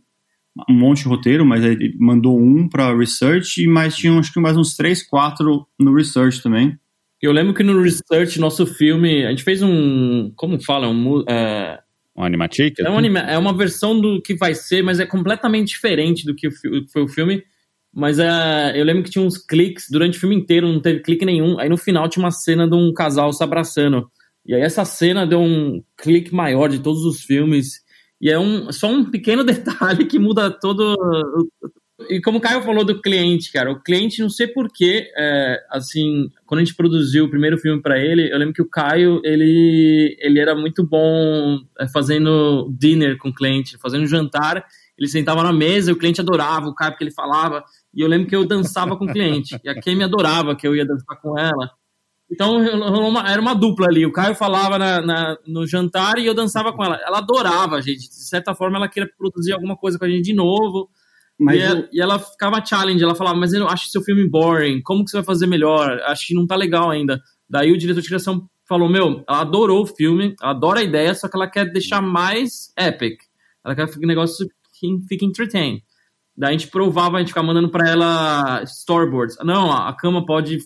um monte de roteiro, mas ele mandou um para research e mais tinham acho que mais uns três, quatro no research também. Eu lembro que no research, nosso filme, a gente fez um, como fala, um, é, um animatic? É, um anima é uma versão do que vai ser, mas é completamente diferente do que foi o filme. Mas uh, eu lembro que tinha uns cliques durante o filme inteiro, não teve clique nenhum. Aí no final tinha uma cena de um casal se abraçando. E aí essa cena deu um clique maior de todos os filmes. E é um, só um pequeno detalhe que muda todo. E como o Caio falou do cliente, cara, o cliente, não sei porquê, é, assim, quando a gente produziu o primeiro filme para ele, eu lembro que o Caio, ele, ele era muito bom é, fazendo dinner com o cliente, fazendo jantar. Ele sentava na mesa e o cliente adorava o Caio porque ele falava. E eu lembro que eu dançava com o cliente. E a Kay me adorava que eu ia dançar com ela. Então era uma dupla ali. O Caio falava na, na, no jantar e eu dançava com ela. Ela adorava a gente. De certa forma, ela queria produzir alguma coisa com a gente de novo. Mas e, eu... ela, e ela ficava challenge. Ela falava, mas eu acho seu filme boring. Como que você vai fazer melhor? Acho que não tá legal ainda. Daí o diretor de criação falou: Meu, ela adorou o filme, ela adora a ideia, só que ela quer deixar mais epic. Ela quer que o negócio fique, fique entertain. Daí a gente provava, a gente ficava mandando para ela storyboards. Não, a cama pode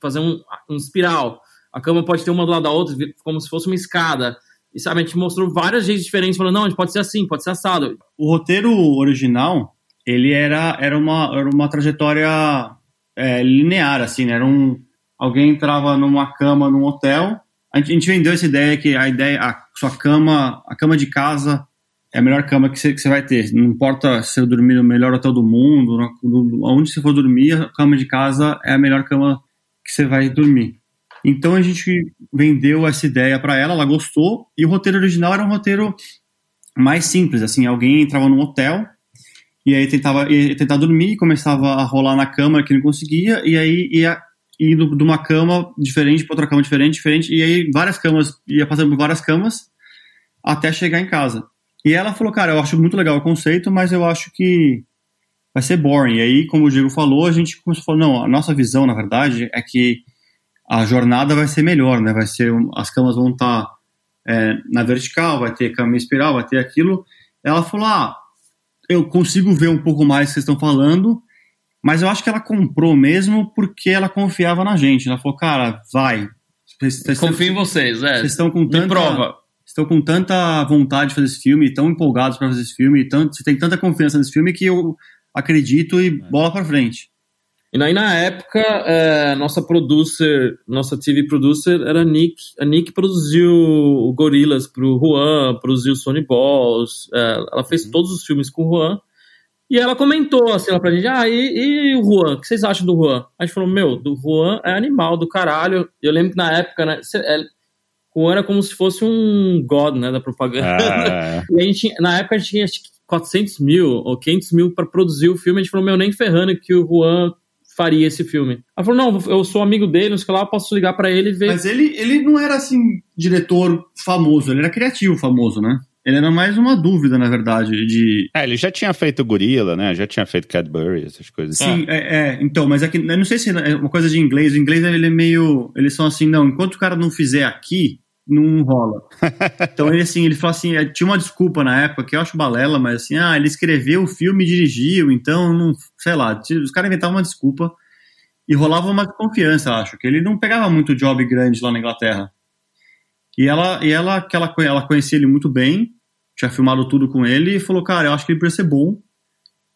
fazer um, um espiral. A cama pode ter uma do lado da outra, como se fosse uma escada. E sabe, a gente mostrou várias jeitos diferentes, falando, não, a gente pode ser assim, pode ser assado. O roteiro original, ele era, era, uma, era uma trajetória é, linear, assim, né? Era um, alguém entrava numa cama num hotel, a gente, a gente vendeu essa ideia que a ideia, a sua cama, a cama de casa é a melhor cama que você, vai ter. Não importa se eu dormir no melhor hotel do mundo, onde você for dormir, a cama de casa é a melhor cama que você vai dormir. Então a gente vendeu essa ideia para ela, ela gostou, e o roteiro original era um roteiro mais simples, assim, alguém entrava num hotel E aí tentava, ia tentar dormir, começava a rolar na cama que não conseguia, e aí ia indo de uma cama diferente para outra cama diferente, diferente, e aí várias camas, ia passando por várias camas até chegar em casa. E ela falou, cara, eu acho muito legal o conceito, mas eu acho que vai ser boring. E aí, como o Diego falou, a gente começou a falar, não, a nossa visão, na verdade, é que a jornada vai ser melhor, né? Vai ser, as camas vão estar tá, é, na vertical, vai ter cama espiral, vai ter aquilo. Ela falou, ah, eu consigo ver um pouco mais o que vocês estão falando, mas eu acho que ela comprou mesmo porque ela confiava na gente. Ela falou, cara, vai. Confio em vocês, é. Vocês estão com tanta, Me prova. Estão com tanta vontade de fazer esse filme, tão empolgados para fazer esse filme, tanto, você tem tanta confiança nesse filme que eu acredito e é. bola para frente. E aí na época, é, nossa producer, nossa TV producer era a Nick. A Nick produziu o Gorillaz pro Juan, produziu Sony Balls, é, ela fez uhum. todos os filmes com o Juan. E ela comentou assim lá pra gente, ah, e, e, o Juan, o que vocês acham do Juan? A gente falou, meu, do Juan é animal do caralho. Eu lembro que na época, né, é, o Juan era como se fosse um god, né, da propaganda. Ah. e a gente, na época a gente tinha 400 mil ou 500 mil para produzir o filme, a gente falou, meu, nem ferrando que o Juan faria esse filme. Ela falou, não, eu sou amigo dele, não sei lá, eu posso ligar para ele e ver. Mas ele, ele não era, assim, diretor famoso, ele era criativo famoso, né? Ele era mais uma dúvida, na verdade, de... É, ele já tinha feito Gorila, né? Já tinha feito Cadbury, essas coisas. Sim, é, é então, mas é que, eu não sei se é uma coisa de inglês, o inglês ele é meio... Eles são assim, não, enquanto o cara não fizer aqui, não rola. Então ele assim, ele falou assim, é, tinha uma desculpa na época que eu acho balela, mas assim, ah, ele escreveu o filme e dirigiu, então não, sei lá, os caras inventavam uma desculpa e rolava uma confiança, acho, que ele não pegava muito job grande lá na Inglaterra. E ela, e ela que ela, ela conhecia ele muito bem, tinha filmado tudo com ele e falou, cara, eu acho que ele precisa ser bom.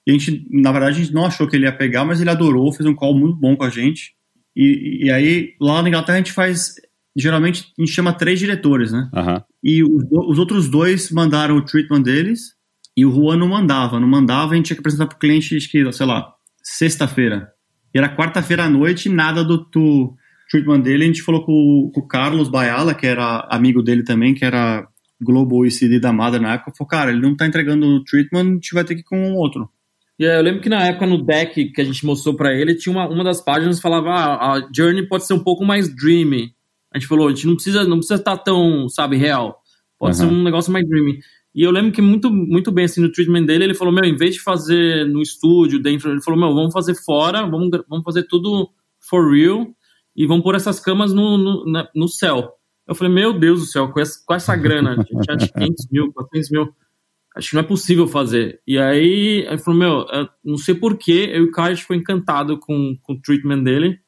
E a gente, na verdade, a gente não achou que ele ia pegar, mas ele adorou, fez um call muito bom com a gente. E, e aí, lá na Inglaterra, a gente faz geralmente a gente chama três diretores, né? Uhum. E os, os, outros dois mandaram o treatment deles e o Juan não mandava. Não mandava, a gente tinha que apresentar para o cliente, acho que, sei lá, sexta-feira. E era quarta-feira à noite, nada do, do, treatment dele. A gente falou com, com, o Carlos Bayala, que era amigo dele também, que era Global ECD da Mother na época. Falou, cara, ele não tá entregando o treatment, a gente vai ter que ir com um outro. E eu lembro que na época no deck que a gente mostrou para ele, tinha uma, uma das páginas que falava ah, a Journey pode ser um pouco mais dreamy. A gente falou, a gente não precisa não precisa estar tá tão, sabe, real. Pode uhum. ser um negócio mais dreamy. E eu lembro que muito, muito bem, assim, no treatment dele, ele falou, meu, em vez de fazer no estúdio, dentro, ele falou, meu, vamos fazer fora, vamos, vamos fazer tudo for real e vamos pôr essas camas no, no, na, no céu. Eu falei, meu Deus do céu, com essa, com essa grana, a gente tinha de 500 mil, 400 mil, acho que não é possível fazer. E aí, ele falou, meu, não sei porquê, eu e o Caio ficou encantado com, com o treatment dele,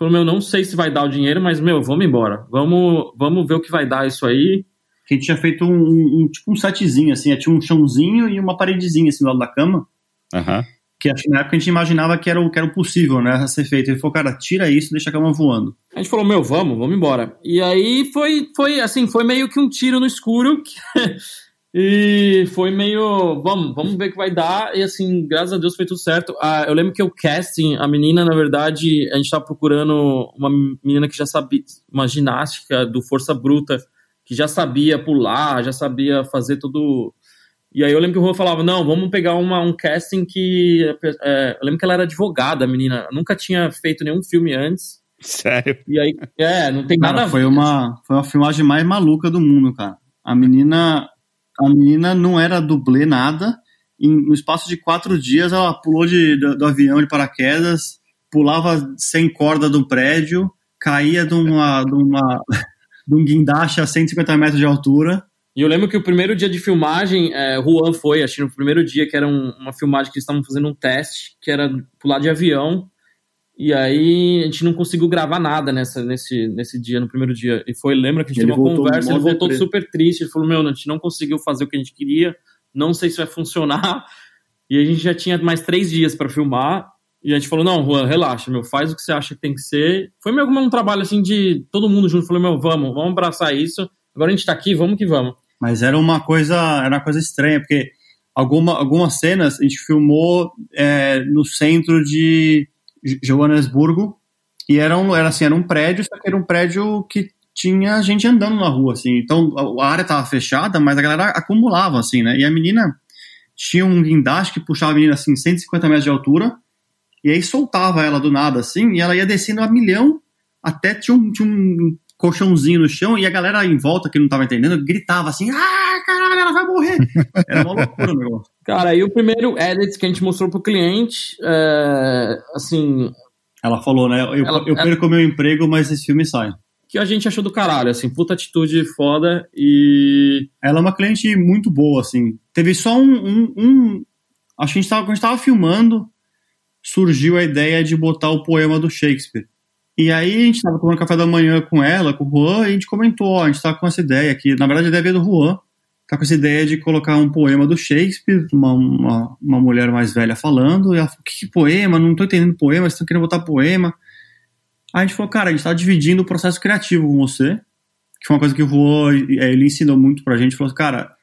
Falou, meu, não sei se vai dar o dinheiro, mas, meu, vamos embora. Vamos, vamos ver o que vai dar isso aí. Que a gente tinha feito um, um tipo um setzinho, assim, tinha um chãozinho e uma paredezinha, assim, do lado da cama. Uhum. Que acho na época a gente imaginava que era o, que era o possível, né, a ser feito. Ele falou, cara, tira isso, deixa a cama voando. A gente falou, meu, vamos, vamos embora. E aí foi, foi assim, foi meio que um tiro no escuro. E foi meio, vamos, vamos ver o que vai dar. E assim, graças a Deus foi tudo certo. Ah, eu lembro que o casting, a menina, na verdade, a gente tava procurando uma menina que já sabia, uma ginástica do Força Bruta, que já sabia pular, já sabia fazer tudo. E aí eu lembro que o Juan falava, não, vamos pegar uma, um casting que. É, eu lembro que ela era advogada, a menina. Nunca tinha feito nenhum filme antes. Sério? E aí, é, não tem cara, nada a ver. Foi uma, foi uma filmagem mais maluca do mundo, cara. A menina a menina não era dublê nada. Em, no espaço de quatro dias, ela pulou de, do, do avião de paraquedas, pulava sem corda do prédio, caía de, uma, de, uma, de um guindaste a 150 metros de altura. E eu lembro que o primeiro dia de filmagem, é, Juan foi, acho que no primeiro dia, que era um, uma filmagem que eles estavam fazendo um teste, que era pular de avião. E aí a gente não conseguiu gravar nada nessa, nesse, nesse dia, no primeiro dia. E foi, lembra que a gente ele teve uma conversa, ele voltou super triste, ele falou, meu, a gente não conseguiu fazer o que a gente queria, não sei se vai funcionar. E a gente já tinha mais três dias para filmar, e a gente falou, não, Juan, relaxa, meu, faz o que você acha que tem que ser. Foi meio como um trabalho assim de todo mundo junto, falou, meu, vamos, vamos abraçar isso, agora a gente tá aqui, vamos que vamos. Mas era uma coisa, era uma coisa estranha, porque alguma, algumas cenas a gente filmou é, no centro de Joanesburgo, e era, um, era assim, era um prédio, só que era um prédio que tinha gente andando na rua, assim, então a área tava fechada, mas a galera acumulava, assim, né, e a menina tinha um guindaste que puxava a menina assim, 150 metros de altura, e aí soltava ela do nada assim, e ela ia descendo a milhão, até tinha um, tinha um colchãozinho no chão, e a galera em volta que não tava entendendo gritava assim: ah, caralho, ela vai morrer. Era uma loucura o negócio. Cara, e o primeiro edit que a gente mostrou pro cliente, é, assim. Ela falou, né? Eu, ela, eu perco ela... meu emprego, mas esse filme sai que a gente achou do caralho, assim, puta atitude foda e... Ela é uma cliente muito boa, assim. Teve só um... um, um... Acho que a gente tava, quando a gente tava filmando, surgiu a ideia de botar o poema do Shakespeare. E aí a gente tava tomando café da manhã com ela, com o Juan, e a gente comentou, ó, a gente tá com essa ideia aqui. Na verdade, a ideia veio do Juan. Tá com essa ideia de colocar um poema do Shakespeare, uma, uma, uma mulher mais velha falando. E ela falou, que, que poema? Não tô entendendo poema, vocês estão querendo botar poema. Aí a gente falou, cara, a gente tá dividindo o processo criativo com você, que foi uma coisa que o Juan, é, ele ensinou muito pra gente, falou, cara,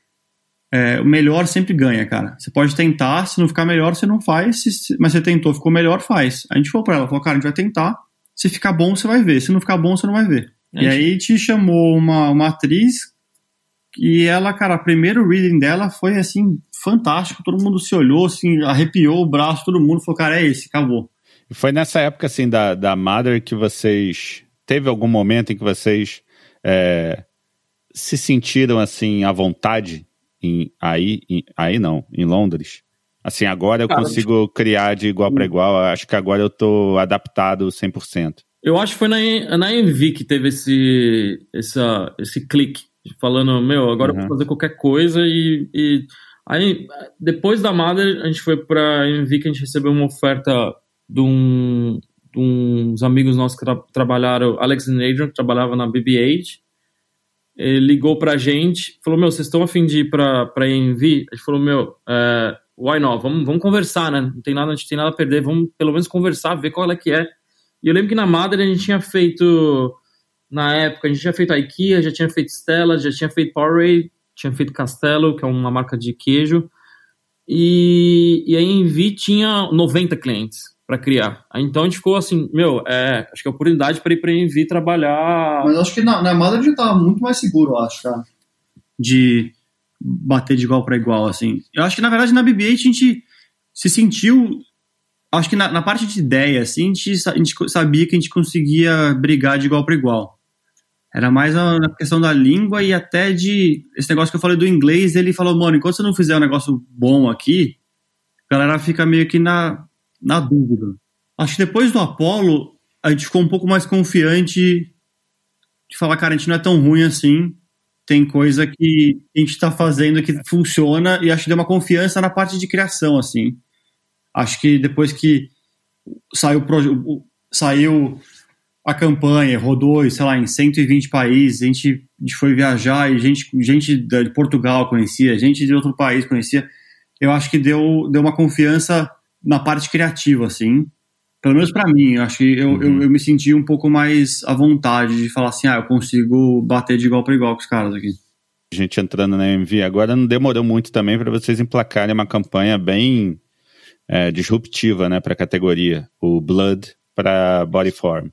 é, o melhor sempre ganha, cara. Você pode tentar, se não ficar melhor, você não faz, se, mas você tentou, ficou melhor, faz. A gente falou pra ela, falou, cara, a gente vai tentar, se ficar bom, você vai ver, se não ficar bom, você não vai ver. Gente... E aí te chamou uma, uma atriz e ela, cara, o primeiro reading dela foi assim, fantástico, todo mundo se olhou, assim, arrepiou o braço, todo mundo falou, cara, é esse, acabou. Foi nessa época, assim, da, da Mother que vocês. Teve algum momento em que vocês é, se sentiram, assim, à vontade em, aí, em, aí não, em Londres? Assim, agora eu Cara, consigo acho... criar de igual para igual, acho que agora eu tô adaptado 100%. Eu acho que foi na, na Envy que teve esse, essa, esse clique, falando, meu, agora uhum. eu vou fazer qualquer coisa e, e... Aí, depois da Mother, a gente foi pra Envy que a gente recebeu uma oferta de, um, de uns amigos nossos que tra trabalharam, Alex e Adrian, que trabalhava na BB-8, ele ligou pra gente, falou, meu, vocês estão afim de ir pra, pra ENV? A gente falou, meu, é, why not? Vamos, vamos conversar, né? Não tem nada, a gente tem nada a perder, vamos pelo menos conversar, ver qual é que é. E eu lembro que na Madre a gente tinha feito, na época, a gente tinha feito a IKEA, já tinha feito Stella, já tinha feito Powerade, tinha feito Castelo, que é uma marca de queijo, e, e a ENV tinha 90 clientes para criar. Então a gente ficou assim, meu, é, acho que é oportunidade para ir para Envy trabalhar. Mas acho que na, na Mother já tava muito mais seguro, eu acho, cara. De bater de igual para igual, assim. Eu acho que na verdade na BB-8 a gente se sentiu. Acho que na, na, parte de ideia, assim, a gente, a gente sabia que a gente conseguia brigar de igual para igual. Era mais a, a questão da língua e até de. Esse negócio que eu falei do inglês, ele falou, mano, enquanto você não fizer um negócio bom aqui, a galera fica meio que na, na dúvida. Acho que depois do Apollo, a gente ficou um pouco mais confiante de falar, cara, a gente não é tão ruim assim. Tem coisa que a gente está fazendo que funciona e acho que deu uma confiança na parte de criação, assim. Acho que depois que saiu, saiu a campanha, rodou, sei lá, em 120 países, a gente, foi viajar e gente, gente de Portugal conhecia, gente de outro país conhecia. Eu acho que deu, deu uma confiança na parte criativa, assim. Pelo menos para mim, eu acho que eu, uhum. eu, eu, me senti um pouco mais à vontade de falar assim, ah, eu consigo bater de igual para igual com os caras aqui. A gente entrando na MV agora não demorou muito também para vocês emplacarem uma campanha bem é, disruptiva, né, para a categoria, o Blood para Bodyform.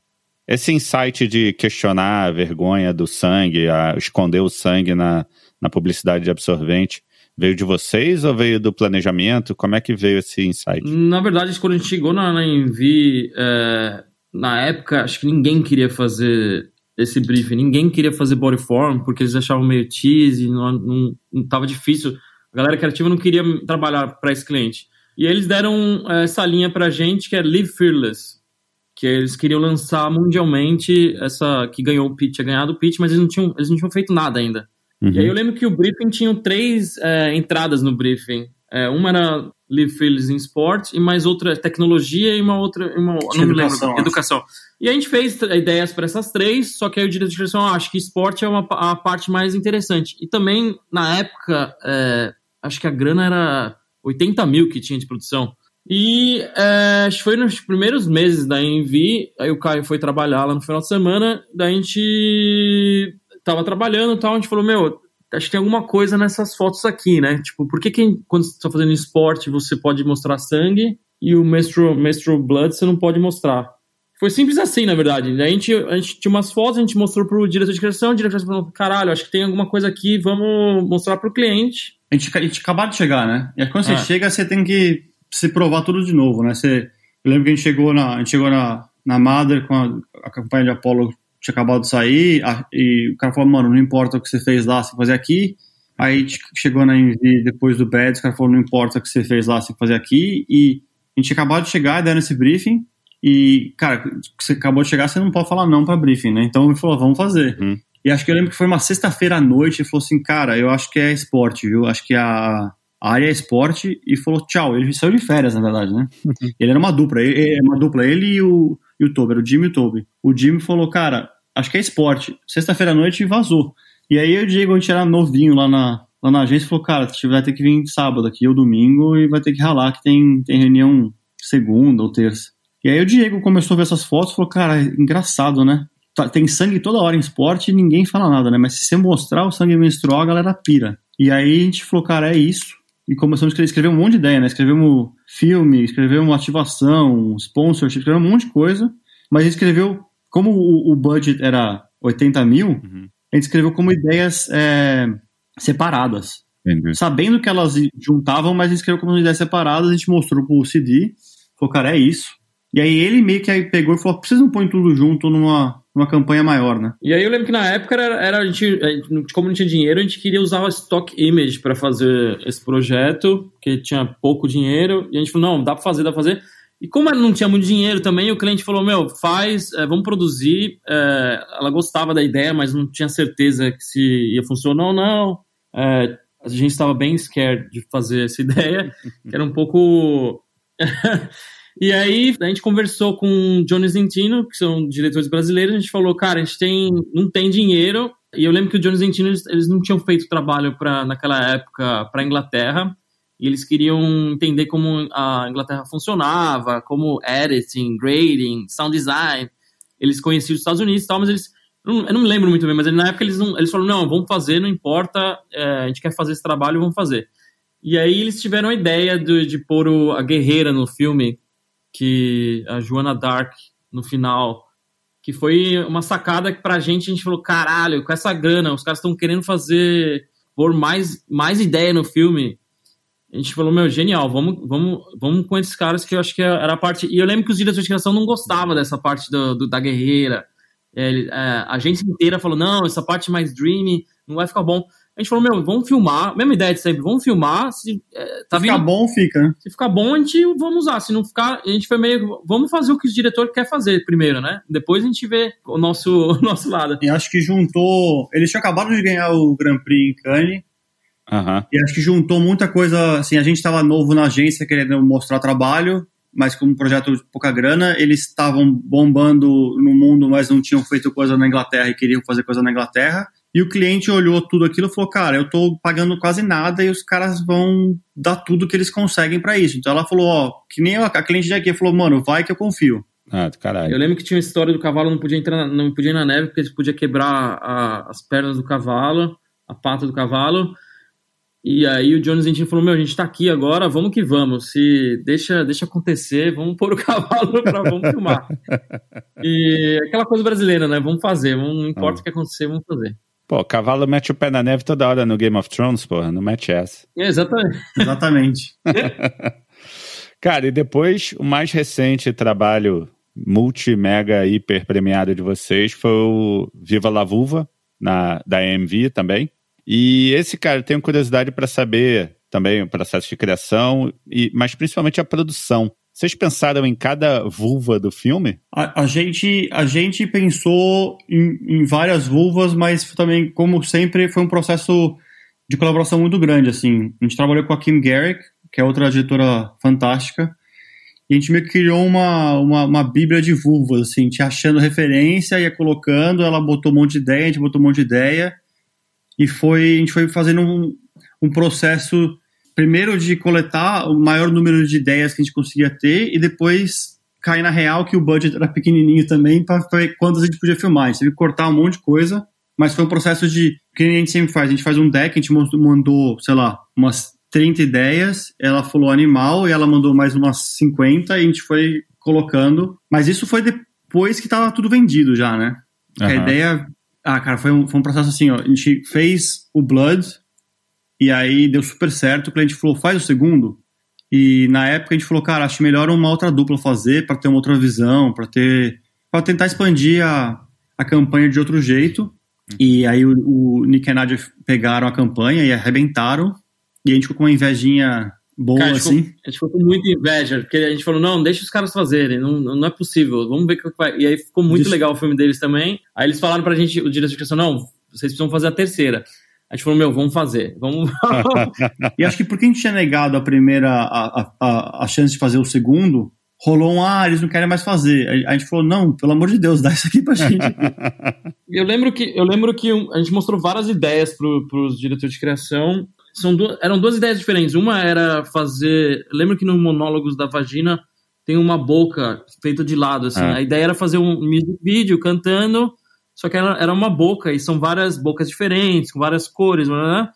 Esse insight de questionar a vergonha do sangue, a esconder o sangue na, na publicidade de absorvente, Veio de vocês ou veio do planejamento? Como é que veio esse insight? Na verdade, quando a gente chegou na, na Envy, é, na época, acho que ninguém queria fazer esse briefing, ninguém queria fazer bodyform, porque eles achavam meio cheesy, não, não, não tava difícil. A galera criativa não queria trabalhar para esse cliente. E eles deram é, essa linha pra gente, que é Live Fearless, que eles queriam lançar mundialmente essa que ganhou o pitch, tinha ganhado o pitch, mas eles não tinham, eles não tinham feito nada ainda. Uhum. E aí eu lembro que o briefing tinha três é, entradas no briefing. É, uma era Live Fields in Sport e mais outra tecnologia e uma outra uma, não me lembro, educação. E a gente fez ideias para essas três, só que aí o diretor de direção ah, acho que esporte é uma, a parte mais interessante. E também, na época, é, acho que a grana era 80 mil que tinha de produção. E é, acho que foi nos primeiros meses da Envy, aí o Caio foi trabalhar lá no final de semana, daí a gente tava trabalhando e tal, a gente falou, meu, acho que tem alguma coisa nessas fotos aqui, né? Tipo, por que, que quando você tá fazendo esporte você pode mostrar sangue e o menstrual, menstrual blood você não pode mostrar? Foi simples assim, na verdade. A gente, a gente tinha umas fotos, a gente mostrou pro diretor de criação, o diretor falou, caralho, acho que tem alguma coisa aqui, vamos mostrar pro cliente. A gente, a gente acabou de chegar, né? E aí quando você Ah. chega, você tem que se provar tudo de novo, né? Você, eu lembro que a gente chegou na, a gente chegou na, na Mother com a, a campanha de Apollo tinha acabado de sair, a- e o cara falou, mano, não importa o que você fez lá, você tem que fazer aqui. Aí gente chegou na Envy depois do Bad, o cara falou, não importa o que você fez lá, você tem que fazer aqui. E a gente acabou de chegar, deram esse briefing, e, cara, você acabou de chegar, você não pode falar não pra briefing, né? Então ele falou, vamos fazer. Uhum. E acho que eu lembro que foi uma sexta-feira à noite, ele falou assim, cara, eu acho que é esporte, viu? Acho que a, a área é esporte, e falou tchau. Ele saiu de férias, na verdade, né? ele era uma dupla, ele, ele- uma dupla, ele e o, e o Toby, era o Jimmy e o Toby. O Jimmy falou, cara, acho que é esporte. Sexta-feira à noite vazou. E aí o Diego, a gente era novinho lá na, lá na agência, falou, cara, você vai ter que vir sábado aqui ou domingo e vai ter que ralar, que tem, tem reunião segunda ou terça. E aí o Diego começou a ver essas fotos e falou, cara, engraçado, né? Tá- Tem sangue toda hora em esporte e ninguém fala nada, né? Mas se você mostrar o sangue menstrual, a galera pira. E aí a gente falou, cara, é isso. E começamos a escrever, um monte de ideia, né? Escrevemos filme, escrevemos ativação, sponsorship, escrevemos um monte de coisa. Mas escreveu, como o, o budget era 80 mil, Uhum. a gente escreveu como ideias é, separadas Entendi. sabendo que elas juntavam, mas a gente escreveu como ideias separadas, a gente mostrou pro CD, falou, cara, é isso. E aí ele meio que aí pegou e falou, por que vocês não põem tudo junto numa, numa campanha maior, né? E aí eu lembro que na época era, era a, gente, a gente- como não tinha dinheiro, a gente queria usar o stock image para fazer esse projeto, porque tinha pouco dinheiro, e a gente falou, não, dá para fazer, dá pra fazer. E como não tinha muito dinheiro também, o cliente falou, meu, faz, é, vamos produzir. É, ela gostava da ideia, mas não tinha certeza que se ia funcionar ou não. É, a gente estava bem scared de fazer essa ideia, que era um pouco... E aí a gente conversou com o Johnny Zentino, que são diretores brasileiros, a gente falou, cara, a gente tem, não tem dinheiro. E eu lembro que o Johnny Zentino, eles, eles não tinham feito trabalho pra, naquela época para Inglaterra. E eles queriam entender como a Inglaterra funcionava, como editing, grading, sound design. Eles conheciam os Estados Unidos e tal, mas eles. Eu não, me lembro muito bem, mas na época eles, não, eles falaram: não, vamos fazer, não importa, é, a gente quer fazer esse trabalho, vamos fazer. E aí eles tiveram a ideia de, de pôr o- a guerreira no filme, que a Joana Dark no final, que foi uma sacada que pra gente a gente falou, caralho, com essa grana, os caras estão querendo fazer pôr mais mais ideia no filme. A gente falou, meu, genial, vamos, vamos, vamos com esses caras que eu acho que era a parte. E eu lembro que os diretores de criação não gostavam dessa parte do, do- da guerreira. É, é, a agência inteira falou, não, essa parte mais dreamy não vai ficar bom. A gente falou, meu, vamos filmar, mesma ideia de sempre, vamos filmar, se é, tá Se ficar bom, fica, né? se ficar bom, a gente vamos usar. Se não ficar, a gente foi meio. Vamos fazer o que o diretor quer fazer primeiro, né? Depois a gente vê o nosso, o nosso lado. E acho que juntou... Eles tinham acabado de ganhar o Grand Prix em Cannes, Aham. E acho que juntou muita coisa, assim, a gente estava novo na agência querendo mostrar trabalho, mas como um projeto de pouca grana, eles estavam bombando no mundo, mas não tinham feito coisa na Inglaterra e queriam fazer coisa na Inglaterra. E o cliente olhou tudo aquilo e falou, cara, eu tô pagando quase nada e os caras vão dar tudo que eles conseguem para isso. Então ela falou, ó, que nem a, a cliente de aqui falou, mano, vai que eu confio. Ah, do caralho. Eu lembro que tinha uma história do cavalo não podia entrar, na, não podia ir na neve porque podia quebrar a- as pernas do cavalo, a pata do cavalo. E aí o Jones Zentino falou: Meu, a gente tá aqui agora, vamos que vamos. Se deixa, deixa acontecer, vamos pôr o cavalo pra vamos filmar. E aquela coisa brasileira, né? Vamos fazer, vamos- não importa Ah. o que acontecer, vamos fazer. Pô, o cavalo mete o pé na neve toda hora no Game of Thrones, porra. Não mete essa. É, exatamente. Exatamente. Cara, e depois, o mais recente trabalho multi, mega, hiper premiado de vocês foi o Viva la Vulva, na, da AMV também. E esse, cara, eu tenho curiosidade para saber também o processo de criação, e, mas principalmente a produção. Vocês pensaram em cada vulva do filme? A, a gente, a gente pensou em, em várias vulvas, mas também, como sempre, foi um processo de colaboração muito grande. Assim. A gente trabalhou com a Kim Garrick, que é outra diretora fantástica, e a gente meio que criou uma, uma, uma bíblia de vulvas, assim, a gente achando referência, ia colocando, ela botou um monte de ideia, a gente botou um monte de ideia, e foi, a gente foi fazendo um, um processo, primeiro de coletar o maior número de ideias que a gente conseguia ter, e depois cair na real que o budget era pequenininho também para ver quantas a gente podia filmar. A gente teve que cortar um monte de coisa, mas foi um processo de, que a gente sempre faz, a gente faz um deck, a gente mandou, sei lá, umas 30 ideias, ela falou animal e ela mandou mais umas 50 e a gente foi colocando, mas isso foi depois que tava tudo vendido já, né? A Aham. ideia, ah, cara, foi um, foi um processo assim, ó, a gente fez o Blood, E aí deu super certo. O cliente falou: faz o segundo. E na época a gente falou: cara, acho melhor uma outra dupla fazer para ter uma outra visão, para ter. para tentar expandir a, a campanha de outro jeito. E aí o, o Nick e Nadia pegaram a campanha e arrebentaram. E a gente ficou com uma invejinha boa, Cara, a, gente assim. ficou, a gente ficou com muita inveja, porque a gente falou, não, deixa os caras fazerem, não, não é possível, vamos ver o que vai. E aí ficou muito Isso. legal o filme deles também. Aí eles falaram pra gente, o diretor de criação, não, vocês precisam fazer a terceira. A gente falou, meu, vamos fazer, vamos... E acho que porque a gente tinha negado a primeira, a, a, a, chance de fazer o segundo, rolou um, ah, eles não querem mais fazer. A gente falou, não, pelo amor de Deus, dá isso aqui pra gente. Eu lembro que, eu lembro que um- a gente mostrou várias ideias pro, pros diretores de criação. São duas, eram duas ideias diferentes. Uma era fazer. Lembro que no Monólogos da Vagina tem uma boca feita de lado. Assim. Ah. A ideia era fazer um music video cantando, só que era, era uma boca, e são várias bocas diferentes, com várias cores. blá.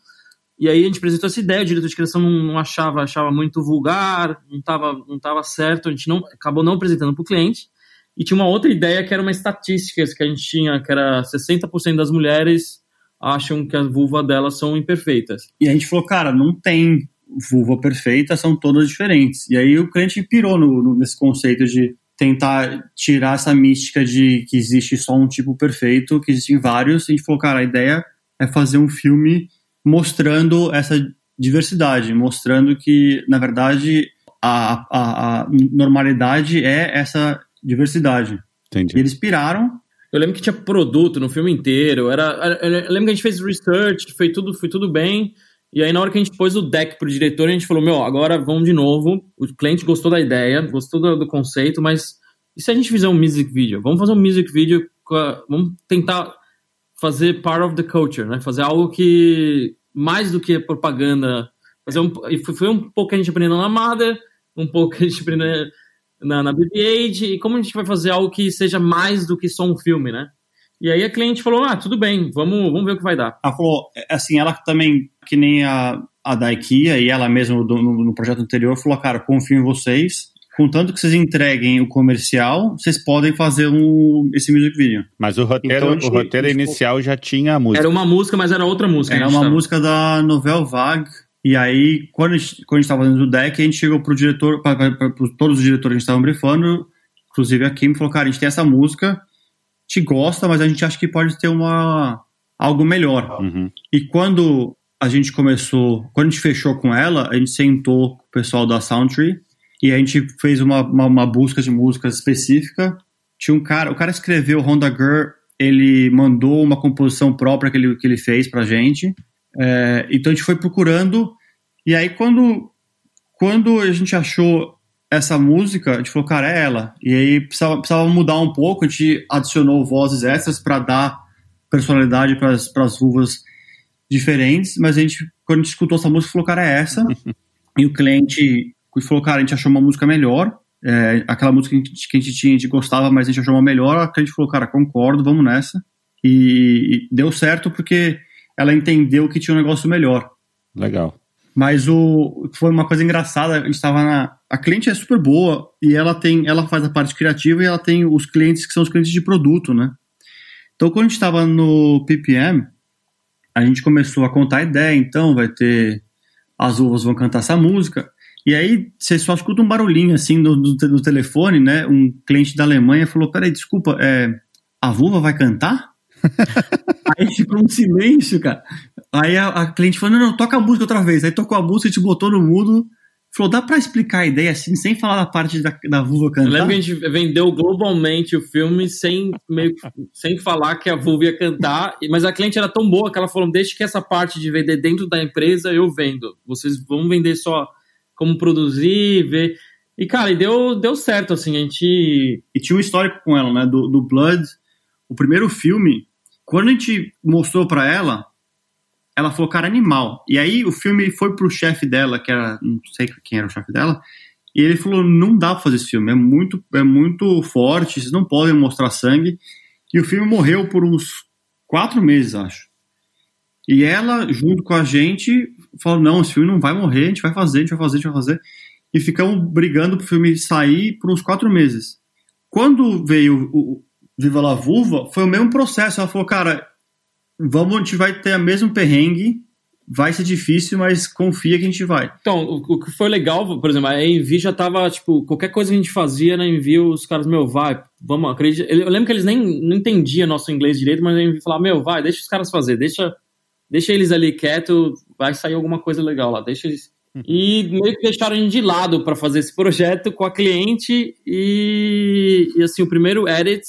E aí a gente apresentou essa ideia, o diretor de criação não, não achava, achava muito vulgar, não estava não tava certo, a gente não, acabou não apresentando para o cliente. E tinha uma outra ideia que era uma estatística que a gente tinha, que era 60% das mulheres acham que a vulva delas são imperfeitas. E a gente falou, cara, não tem vulva perfeita, são todas diferentes. E aí o cliente pirou no, no- nesse conceito de tentar tirar essa mística de que existe só um tipo perfeito, que existem vários. A gente falou, cara, a ideia é fazer um filme mostrando essa diversidade, mostrando que, na verdade, a, a, a normalidade é essa diversidade. E Entendi. eles piraram, Eu lembro que tinha produto no filme inteiro. Era, eu lembro que a gente fez research, foi tudo, foi tudo bem. E aí, na hora que a gente pôs o deck pro diretor, a gente falou: Meu, agora vamos de novo. O cliente gostou da ideia, gostou do, do conceito, mas e se a gente fizer um music video? Vamos fazer um music video, vamos tentar fazer part of the culture, né? Fazer algo que mais do que propaganda. Fazer um, foi um pouco que a gente aprendeu na Mother, um pouco que a gente aprendeu na, na BB-8, e como a gente vai fazer algo que seja mais do que só um filme, né? E aí a cliente falou, ah, tudo bem, vamos, vamos ver o que vai dar. Ela falou, assim, ela também, que nem a, a da IKEA e ela mesma do- no, no projeto anterior, falou, cara, confio em vocês. Contanto que vocês entreguem o comercial, vocês podem fazer um, esse music video. Mas o roteiro, Então, o roteiro inicial já tinha a música. Era uma música, mas era outra música. Era uma música da Novel Vague. E aí, quando a gente, quando a gente tava fazendo o deck, a gente chegou pro diretor, para todos os diretores que a gente estavam brifando, inclusive a Kim, falou, cara, a gente tem essa música, te gosta, mas a gente acha que pode ter uma algo melhor. Uhum. E quando a gente começou, quando a gente fechou com ela, a gente sentou com o pessoal da Soundtree e a gente fez uma, uma, uma busca de músicas específica. Tinha um cara, o cara escreveu Honda Girl, ele mandou uma composição própria que ele, que ele fez pra gente. É, então a gente foi procurando, e aí quando, quando a gente achou essa música, a gente falou, cara, é ela. E aí precisava, precisava mudar um pouco, a gente adicionou vozes extras para dar personalidade para as vulvas diferentes, mas a gente, quando a gente escutou essa música, falou, cara, é essa. e o cliente falou, cara, a gente achou uma música melhor. É, aquela música que a, gente, que a gente tinha, a gente gostava, mas a gente achou uma melhor. A cliente falou, cara, concordo, vamos nessa. E, e deu certo porque ela entendeu que tinha um negócio melhor. Legal. Mas o foi uma coisa engraçada, a gente tava na a cliente é super boa e ela tem, ela faz a parte criativa e ela tem os clientes que são os clientes de produto, né? Então quando a gente estava no PPM, a gente começou a contar a ideia, então vai ter as uvas vão cantar essa música. E aí você só escuta um barulhinho assim no, no, no telefone, né? Um cliente da Alemanha falou: "Peraí, desculpa, é, a vulva vai cantar?" aí ficou um silêncio, cara. Aí a, a, cliente falou: não, não, toca a música outra vez. Aí tocou a música, a gente botou no mudo. Falou: dá pra explicar a ideia assim, sem falar da parte da, da vulva cantar? Eu lembro que a gente vendeu globalmente o filme sem, meio, sem falar que a vulva ia cantar, mas a cliente era tão boa que ela falou: deixe que essa parte de vender dentro da empresa eu vendo. Vocês vão vender só como produzir, ver. E, cara, e deu, deu certo, assim, a gente. E tinha um histórico com ela, né? Do, do Blood, o primeiro filme, quando a gente mostrou pra ela, ela falou, cara, animal. E aí o filme foi pro chefe dela, que era, não sei quem era o chefe dela, e ele falou, não dá pra fazer esse filme, é muito, é muito forte, vocês não podem mostrar sangue. E o filme morreu por uns quatro meses, acho. E ela, junto com a gente, falou, não, esse filme não vai morrer, a gente vai fazer, a gente vai fazer, a gente vai fazer. E ficamos brigando pro filme sair por uns quatro meses. Quando veio o Viva la Vulva, foi o mesmo processo. Ela falou, cara, vamos, a gente vai ter a mesmo perrengue, vai ser difícil, mas confia que a gente vai. Então, o, o que foi legal, por exemplo, a Envy já tava, tipo, qualquer coisa que a gente fazia na Envy, os caras, meu, vai, vamos, acredita. Eu lembro que eles nem não entendiam nosso inglês direito, mas a Envy falava, meu, vai, deixa os caras fazer, deixa, deixa eles ali quieto, vai sair alguma coisa legal lá, deixa eles. E meio que deixaram a gente de lado para fazer esse projeto com a cliente e, e assim, o primeiro edit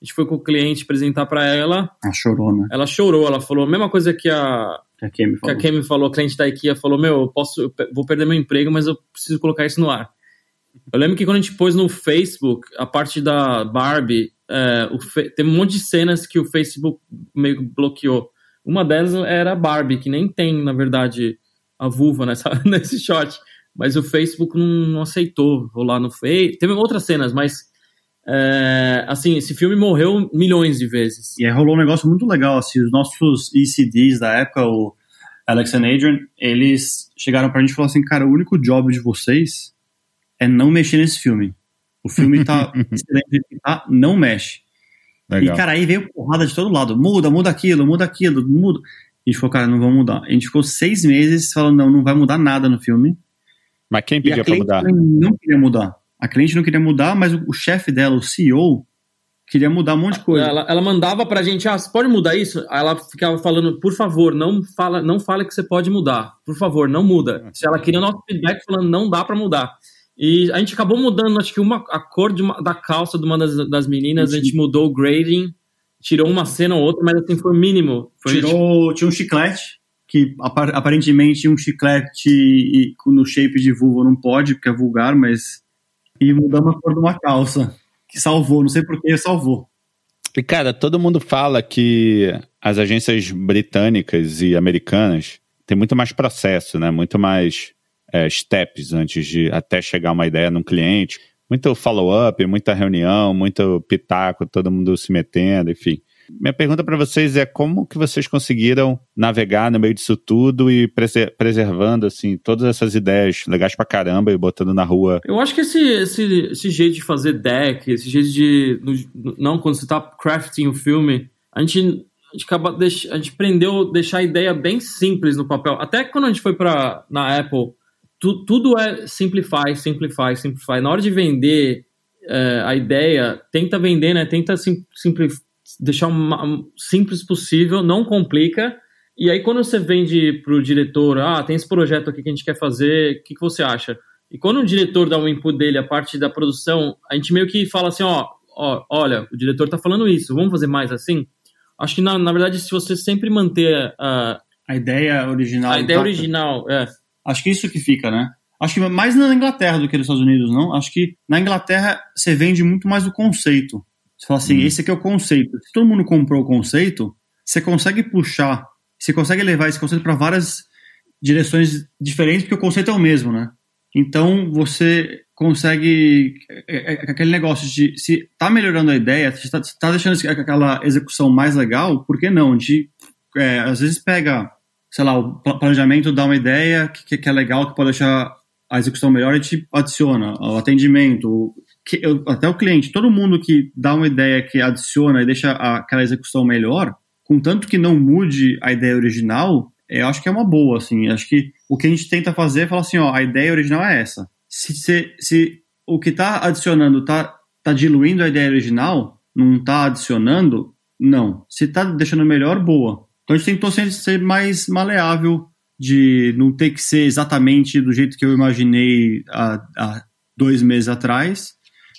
a gente foi com o cliente apresentar para ela. Ela chorou, né? Ela chorou, ela falou a mesma coisa que a, que a Kemi falou. Que a Kemi falou, a cliente da IKEA falou: Meu, eu posso, eu vou perder meu emprego, mas eu preciso colocar isso no ar. Eu lembro que quando a gente pôs no Facebook a parte da Barbie, é, tem um monte de cenas que o Facebook meio que bloqueou. Uma delas era a Barbie, que nem tem, na verdade, a vulva nessa, nesse shot. Mas o Facebook não, não aceitou rolar no Facebook. Teve outras cenas, mas é, assim, esse filme morreu milhões de vezes. E aí rolou um negócio muito legal, assim, os nossos ECDs da época, o Alex and Adrian, eles chegaram pra gente e falaram assim, cara, o único job de vocês é não mexer nesse filme. O filme tá excelente, tá, não mexe. Legal. E, cara, aí veio porrada de todo lado. Muda, muda aquilo, muda aquilo, muda. A gente falou, cara, não vamos mudar. A gente ficou seis meses falando, não, não vai mudar nada no filme. Mas quem pediu pra mudar? Não queria mudar. A cliente não queria mudar, mas o, o chefe dela, o CEO, queria mudar um monte de coisa. Ela, ela mandava pra gente, ah, você pode mudar isso? Aí ela ficava falando, por favor, não fala, não fale que você pode mudar. Por favor, não muda. Se ela queria nosso feedback falando, não dá para mudar. E a gente acabou mudando, acho que uma, a cor uma, da calça de uma das, das meninas, a gente mudou o grading, tirou uma cena ou outra, mas assim, foi mínimo. Foi Tirou, tipo... tinha um chiclete, que aparentemente um chiclete no shape de vulva não pode, porque é vulgar, mas e mudamos a cor de uma calça, que salvou, não sei por que salvou. E cara, todo mundo fala que as agências britânicas e americanas têm muito mais processo, né? Muito mais é, steps antes de até chegar uma ideia num cliente. Muito follow-up, muita reunião, muito pitaco, todo mundo se metendo, enfim. Minha pergunta para vocês é como que vocês conseguiram navegar no meio disso tudo e preservando assim todas essas ideias legais pra caramba e botando na rua? Eu acho que esse, esse, esse jeito de fazer deck, esse jeito de não quando você tá crafting o filme, a gente a gente acaba a gente aprendeu deixar a ideia bem simples no papel. Até quando a gente foi para na Apple, tu, tudo é simplify, simplify, simplify. Na hora de vender é, a ideia, tenta vender, né? Tenta sim, simplificar deixar o simples possível, não complica. E aí, quando você vende para o diretor, ah, tem esse projeto aqui que a gente quer fazer, o que, que você acha? E quando o diretor dá o input dele, a parte da produção, a gente meio que fala assim, ó, ó olha, o diretor está falando isso, vamos fazer mais assim? Acho que, na, na verdade, se você sempre manter a... A ideia original. A ideia original, é. Acho que isso que fica, né? Acho que mais na Inglaterra do que nos Estados Unidos, não? Acho que na Inglaterra você vende muito mais o conceito. Você fala assim, hum. esse aqui é o conceito. Se todo mundo comprou o conceito, você consegue puxar, você consegue levar esse conceito para várias direções diferentes, porque o conceito é o mesmo, né? Então você consegue é, é, é aquele negócio de se tá melhorando a ideia, se está tá deixando aquela execução mais legal, por que não? De é, às vezes pega, sei lá, o planejamento dá uma ideia que, que é legal, que pode deixar a execução melhor e te adiciona o atendimento, que, eu, até o cliente, todo mundo que dá uma ideia que adiciona e deixa aquela execução melhor, contanto que não mude a ideia original, eu acho que é uma boa, assim. Acho que o que a gente tenta fazer é falar assim, ó, a ideia original é essa. Se, se, se o que está adicionando está tá diluindo a ideia original, não está adicionando, não. Se está deixando melhor, boa. Então a gente tentou ser, ser mais maleável, de não ter que ser exatamente do jeito que eu imaginei há, há dois meses atrás,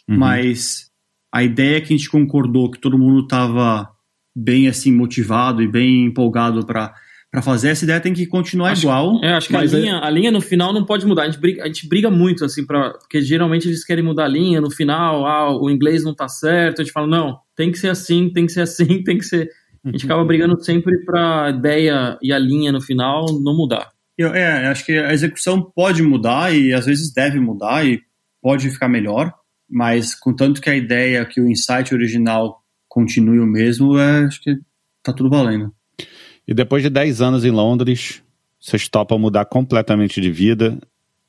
Uhum. Mas a ideia é que a gente concordou que todo mundo estava bem assim motivado e bem empolgado para para fazer essa ideia tem que continuar acho, igual. É, acho que a linha, é... a linha no final não pode mudar. A gente briga, a gente briga muito assim para porque geralmente eles querem mudar a linha no final, ah, o inglês não tá certo. A gente fala não, tem que ser assim, tem que ser assim, tem que ser. A gente acaba brigando sempre para a ideia e a linha no final não mudar. Eu, é, acho que a execução pode mudar e às vezes deve mudar e pode ficar melhor mas contanto que a ideia, que o insight original continue o mesmo, é, acho que tá tudo valendo. E depois de 10 anos em Londres, vocês topam mudar completamente de vida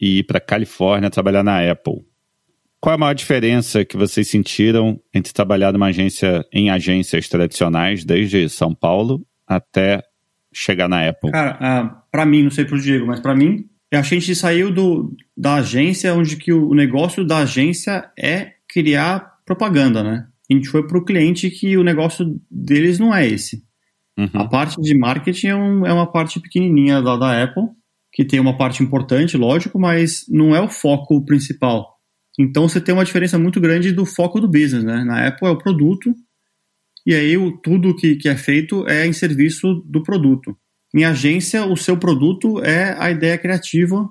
e ir para Califórnia trabalhar na Apple. Qual é a maior diferença que vocês sentiram entre trabalhar numa agência em agências tradicionais, desde São Paulo até chegar na Apple? Cara, uh, para mim, não sei pro Diego, mas para mim, eu acho que a gente saiu do, da agência onde que o negócio da agência é criar propaganda, né? A gente foi pro cliente que o negócio deles não é esse. Uhum. A parte de marketing é, um, é uma parte pequenininha da, da Apple, que tem uma parte importante, lógico, mas não é o foco principal. Então você tem uma diferença muito grande do foco do business, né? Na Apple é o produto, e aí o, tudo que, que é feito é em serviço do produto. Em agência, o seu produto é a ideia criativa,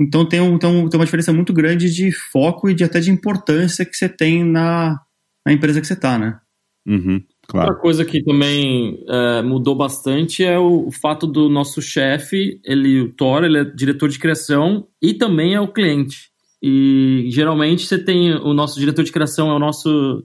então tem, um, então, tem uma diferença muito grande de foco e de até de importância que você tem na, na empresa que você está, né? Uhum, claro. Outra coisa que também é, mudou bastante é o, o fato do nosso chefe, ele, o Thor, ele é diretor de criação e também é o cliente. E geralmente você tem o nosso diretor de criação é o nosso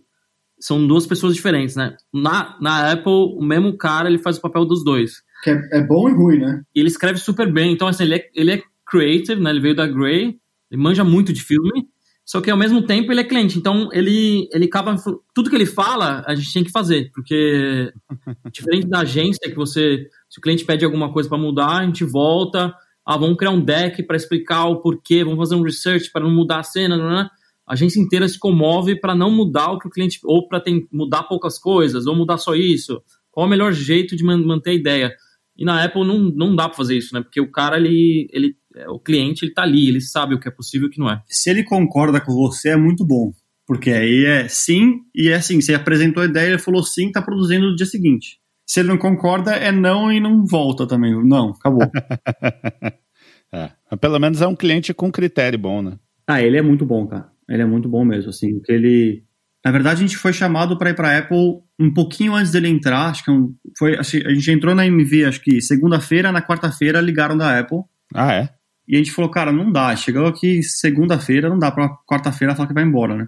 são duas pessoas diferentes, né? Na, na Apple, o mesmo cara ele faz o papel dos dois. Que é, é bom e ruim, né? E ele escreve super bem, então assim, ele é, ele é creative, né? Ele veio da Grey, ele manja muito de filme, só que ao mesmo tempo ele é cliente, então ele ele acaba tudo que ele fala a gente tem que fazer, porque diferente da agência que você se o cliente pede alguma coisa para mudar, a gente volta, ah, vamos criar um deck para explicar o porquê, vamos fazer um research para não mudar a cena, né? a agência inteira se comove para não mudar o que o cliente, ou para mudar poucas coisas, ou mudar só isso. Qual o melhor jeito de manter a ideia? E na Apple não, não dá para fazer isso, né? Porque o cara, ele, ele, é, o cliente, ele tá ali, ele sabe o que é possível e o que não é. Se ele concorda com você, é muito bom. Porque aí é sim, e é assim, você apresentou a ideia, ele falou sim, tá produzindo no dia seguinte. Se ele não concorda, é não e não volta também. Não, acabou. é, pelo menos é um cliente com critério bom, né? Ah, ele é muito bom, cara. Ele é muito bom mesmo, assim, que ele... Na verdade, a gente foi chamado para ir para Apple um pouquinho antes dele entrar, acho que é foi, a gente entrou na MV, acho que segunda-feira, na quarta-feira ligaram da Apple. Ah, é? E a gente falou, cara, não dá, chegou aqui segunda-feira, não dá para quarta-feira falar que vai embora, né?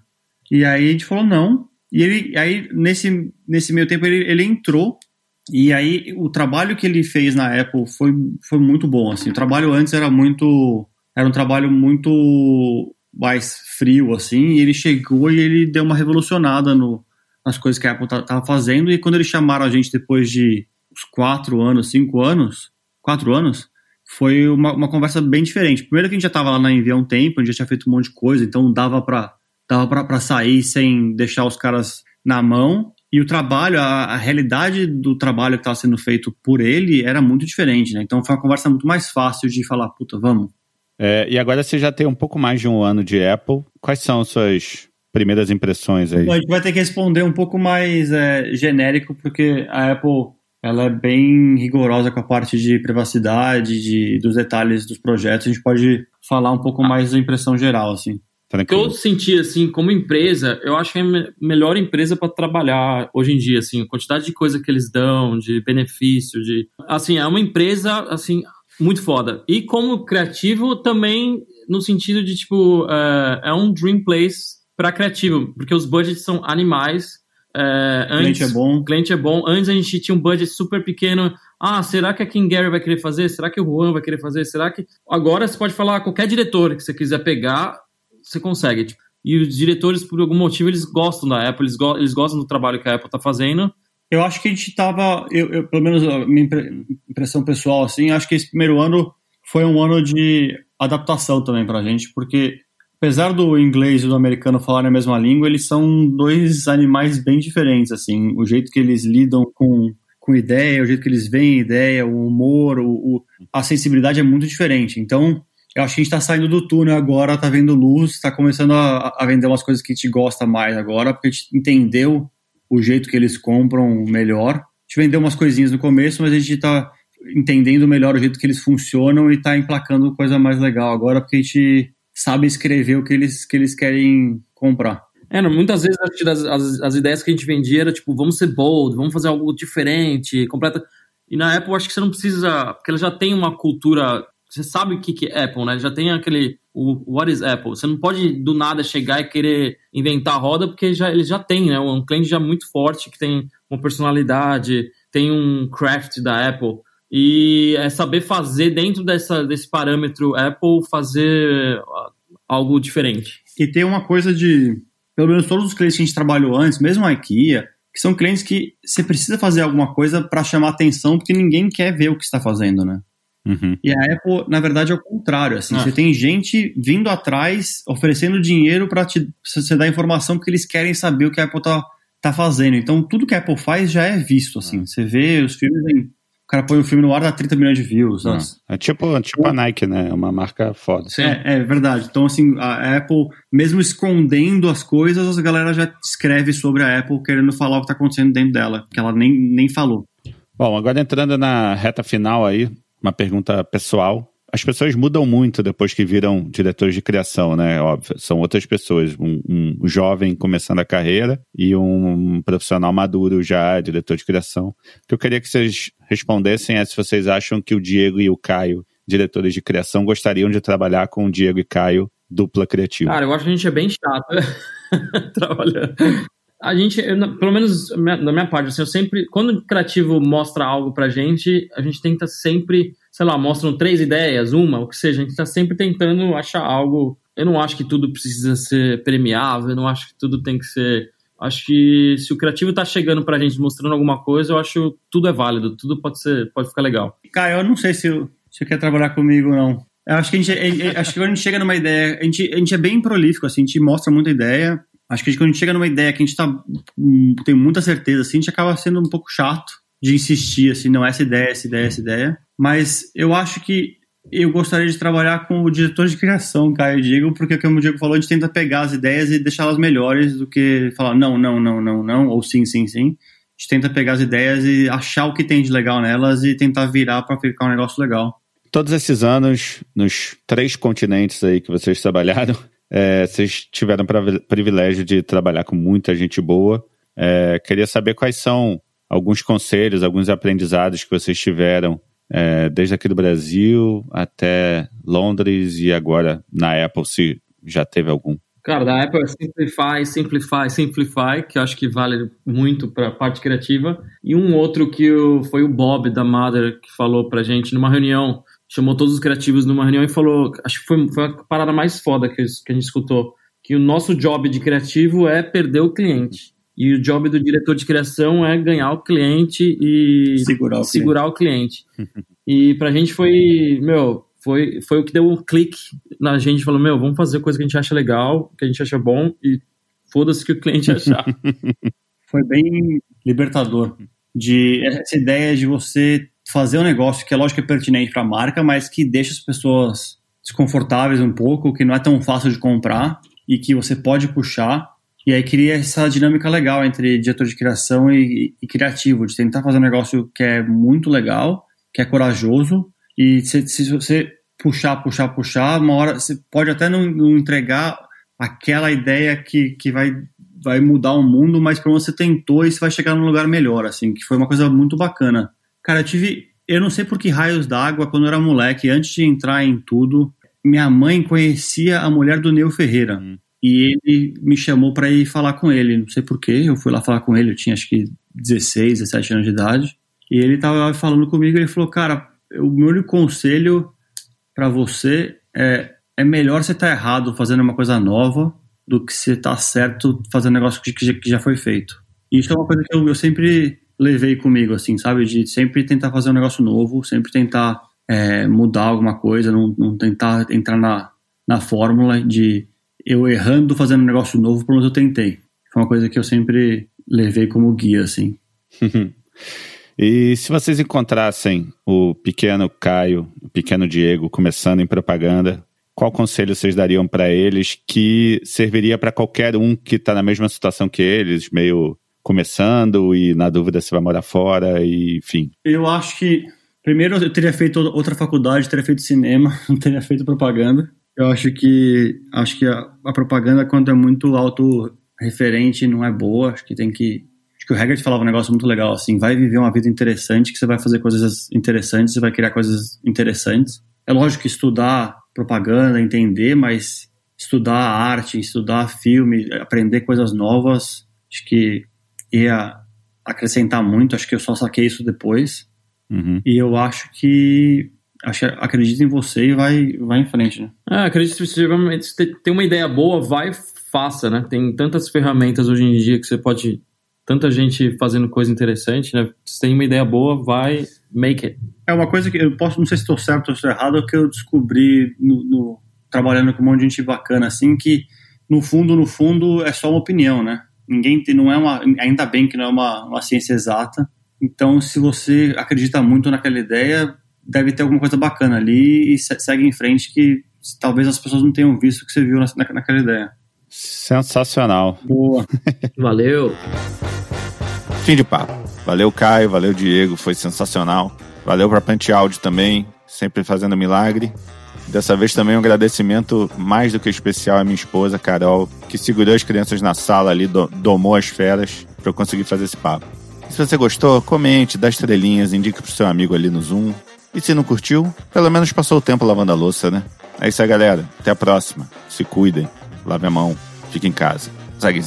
E aí a gente falou não, e ele, aí nesse, nesse meio tempo ele, ele entrou, e aí o trabalho que ele fez na Apple foi, foi muito bom, assim, o trabalho antes era muito, era um trabalho muito mais frio, assim, e ele chegou e ele deu uma revolucionada no, nas coisas que a Apple estava fazendo, e quando eles chamaram a gente depois de uns quatro anos, cinco anos, quatro anos, foi uma, uma conversa bem diferente. Primeiro que a gente já estava lá na Envy há um tempo, a gente já tinha feito um monte de coisa, então dava para dava para sair sem deixar os caras na mão, e o trabalho, a, a realidade do trabalho que estava sendo feito por ele era muito diferente, né? Então foi uma conversa muito mais fácil de falar, puta, vamos, é, e agora você já tem um pouco mais de um ano de Apple. Quais são as suas primeiras impressões aí? a gente vai ter que responder um pouco mais é, genérico, porque a Apple ela é bem rigorosa com a parte de privacidade, de, dos detalhes dos projetos. A gente pode falar um pouco mais da impressão geral, assim. O que eu senti, assim, como empresa, eu acho que é a melhor empresa para trabalhar hoje em dia, assim, a quantidade de coisa que eles dão, de benefício, de... Assim, é uma empresa, assim, muito foda. E como criativo, também no sentido de, tipo, uh, é um dream place para criativo, porque os budgets são animais. Uh, antes, cliente é bom. cliente é bom. Antes a gente tinha um budget super pequeno. Ah, será que a King Gary vai querer fazer? Será que o Juan vai querer fazer? Será que. Agora você pode falar qualquer diretor que você quiser pegar, você consegue. Tipo, e os diretores, por algum motivo, eles gostam da Apple, eles, go eles gostam do trabalho que a Apple está fazendo. Eu acho que a gente estava, eu, eu, pelo menos a minha impressão pessoal, assim, acho que esse primeiro ano foi um ano de adaptação também para a gente, porque apesar do inglês e do americano falarem a mesma língua, eles são dois animais bem diferentes, assim, o jeito que eles lidam com, com ideia, o jeito que eles veem ideia, o humor, o, o a sensibilidade é muito diferente. Então, eu acho que a gente está saindo do túnel agora, está vendo luz, está começando a, a, vender umas coisas que a gente gosta mais agora, porque a gente entendeu o jeito que eles compram melhor. A gente vendeu umas coisinhas no começo, mas a gente está entendendo melhor o jeito que eles funcionam e está emplacando coisa mais legal agora, porque a gente sabe escrever o que eles, que eles querem comprar. É, não, muitas vezes as, as, as, ideias que a gente vendia era tipo, vamos ser bold, vamos fazer algo diferente, completa. E na Apple acho que você não precisa, porque ela já tem uma cultura você sabe o que, que é Apple, né? Já tem aquele o What is Apple. Você não pode do nada chegar e querer inventar a roda, porque já, ele já tem, né? Um cliente já muito forte, que tem uma personalidade, tem um craft da Apple. E é saber fazer dentro dessa, desse parâmetro Apple, fazer algo diferente. E tem uma coisa de, pelo menos todos os clientes que a gente trabalhou antes, mesmo a IKEA, que são clientes que você precisa fazer alguma coisa para chamar atenção, porque ninguém quer ver o que está fazendo, né? Uhum. E a Apple, na verdade, é o contrário. Assim, Ah. Você tem gente vindo atrás, oferecendo dinheiro para você dar informação, porque eles querem saber o que a Apple tá, tá fazendo. Então, tudo que a Apple faz já é visto. Assim. Você vê os filmes, em- o cara põe o filme no ar, dá 30 milhões de views. Não. Nossa. É tipo, tipo a Nike, né? É uma marca foda. É, é verdade. Então, assim, a Apple, mesmo escondendo as coisas, a galera já escreve sobre a Apple querendo falar o que tá acontecendo dentro dela, que ela nem, nem falou. Bom, agora entrando na reta final aí, uma pergunta pessoal. As pessoas mudam muito depois que viram diretores de criação, né? Óbvio, são outras pessoas. Um, um jovem começando a carreira e um profissional maduro já, diretor de criação. O que eu queria que vocês respondessem é se vocês acham que o Diego e o Caio, diretores de criação, gostariam de trabalhar com o Diego e Caio, dupla criativa. Cara, eu acho que a gente é bem chato trabalhando. A gente, eu, na- pelo menos da minha parte, assim, eu sempre, quando o criativo mostra algo pra gente, a gente tenta sempre, sei lá, mostram três ideias, uma, o que seja, a gente tá sempre tentando achar algo. Eu não acho que tudo precisa ser premiável, eu não acho que tudo tem que ser. Acho que se o criativo tá chegando pra gente mostrando alguma coisa, eu acho que tudo é válido, tudo pode ser, pode ficar legal. Cara, eu não sei se você quer trabalhar comigo ou não. Eu acho que a gente, acho que quando a gente chega numa ideia, a gente, a gente é bem prolífico, assim, a gente mostra muita ideia. Acho que a quando a gente chega numa ideia que a gente tá, hum, tem muita certeza, assim, a gente acaba sendo um pouco chato de insistir, assim, não, essa ideia, essa ideia, essa ideia. Mas eu acho que eu gostaria de trabalhar com o diretor de criação, Caio Diego, porque, como o Diego falou, a gente tenta pegar as ideias e deixá-las melhores do que falar não, não, não, não, não, ou sim, sim, sim. A gente tenta pegar as ideias e achar o que tem de legal nelas e tentar virar para ficar um negócio legal. Todos esses anos, nos três continentes aí que vocês trabalharam, é, vocês tiveram o privilégio de trabalhar com muita gente boa. É, queria saber quais são alguns conselhos, alguns aprendizados que vocês tiveram é, desde aqui do Brasil até Londres e agora na Apple, se já teve algum. Cara, da Apple é Simplify, Simplify, Simplify, que eu acho que vale muito para a parte criativa. E um outro que foi o Bob da Mother que falou pra gente numa reunião, chamou todos os criativos numa reunião e falou, acho que foi, foi a parada mais foda que, que a gente escutou, que o nosso job de criativo é perder o cliente. E o job do diretor de criação é ganhar o cliente e Segurar o segurar o cliente. e pra gente foi, meu, foi, foi o que deu um clique na gente, falou, meu, vamos fazer coisa que a gente acha legal, que a gente acha bom e foda-se que o cliente achar. Foi bem libertador. De essa ideia de você fazer um negócio que é lógico que é pertinente para a marca, mas que deixa as pessoas desconfortáveis um pouco, que não é tão fácil de comprar e que você pode puxar. E aí cria essa dinâmica legal entre diretor de criação e, e criativo, de tentar fazer um negócio que é muito legal, que é corajoso, e se, se você puxar, puxar, puxar, uma hora você pode até não, não entregar aquela ideia que, que vai, vai mudar o mundo, mas menos você tentou e você vai chegar num lugar melhor, assim, que foi uma coisa muito bacana. Cara, eu tive, eu não sei por que raios d'água, quando eu era moleque, antes de entrar em tudo, minha mãe conhecia a mulher do Neu Ferreira. Hum. E ele me chamou para ir falar com ele, não sei porquê, eu fui lá falar com ele, eu tinha acho que 16, 17 anos de idade, e ele tava falando comigo, ele falou, cara, o meu único conselho para você é, é melhor você estar errado fazendo uma coisa nova do que você estar certo fazendo um negócio que, que já foi feito. E isso é uma coisa que eu, eu sempre levei comigo, assim, sabe? De sempre tentar fazer um negócio novo, sempre tentar é, mudar alguma coisa, não, não tentar entrar na, na fórmula de eu errando fazendo um negócio novo, pelo menos eu tentei. Foi uma coisa que eu sempre levei como guia, assim. e se vocês encontrassem o pequeno Caio, o pequeno Diego começando em propaganda, qual conselho vocês dariam para eles que serviria para qualquer um que está na mesma situação que eles, meio começando e na dúvida se vai morar fora, e, enfim? Eu acho que primeiro eu teria feito outra faculdade, teria feito cinema, não teria feito propaganda. Eu acho que acho que a, a propaganda quando é muito autorreferente não é boa. Acho que tem que acho que o Haggard falava um negócio muito legal assim, vai viver uma vida interessante, que você vai fazer coisas interessantes, você vai criar coisas interessantes. É lógico que estudar propaganda, entender, mas estudar arte, estudar filme, aprender coisas novas, acho que ia acrescentar muito. Acho que eu só saquei isso depois. Uhum. E eu acho que acho, acredita em você e vai, vai em frente, né? É, acredito que se tem uma ideia boa, vai faça, né? Tem tantas ferramentas hoje em dia que você pode tanta gente fazendo coisa interessante, né? Se tem uma ideia boa, vai, make it. É uma coisa que eu posso, não sei se estou certo ou estou errado, é que eu descobri no, no, trabalhando com um monte de gente bacana, assim, que no fundo, no fundo, é só uma opinião, né? Ninguém tem, não é uma, ainda bem que não é uma, uma ciência exata. Então, se você acredita muito naquela ideia, deve ter alguma coisa bacana ali e segue em frente que talvez as pessoas não tenham visto o que você viu na, naquela ideia. Sensacional. Boa. Valeu. Fim de papo. Valeu, Caio. Valeu, Diego. Foi sensacional. Valeu para Pante Áudio também, sempre fazendo milagre. Dessa vez também um agradecimento mais do que especial à minha esposa, Carol, que segurou as crianças na sala ali, do, domou as feras para eu conseguir fazer esse papo. Se você gostou, comente, dá estrelinhas, indique pro seu amigo ali no Zoom. E se não curtiu, pelo menos passou o tempo lavando a louça, né? É isso aí, galera. Até a próxima. Se cuidem. Lave a mão. Fique em casa. Zague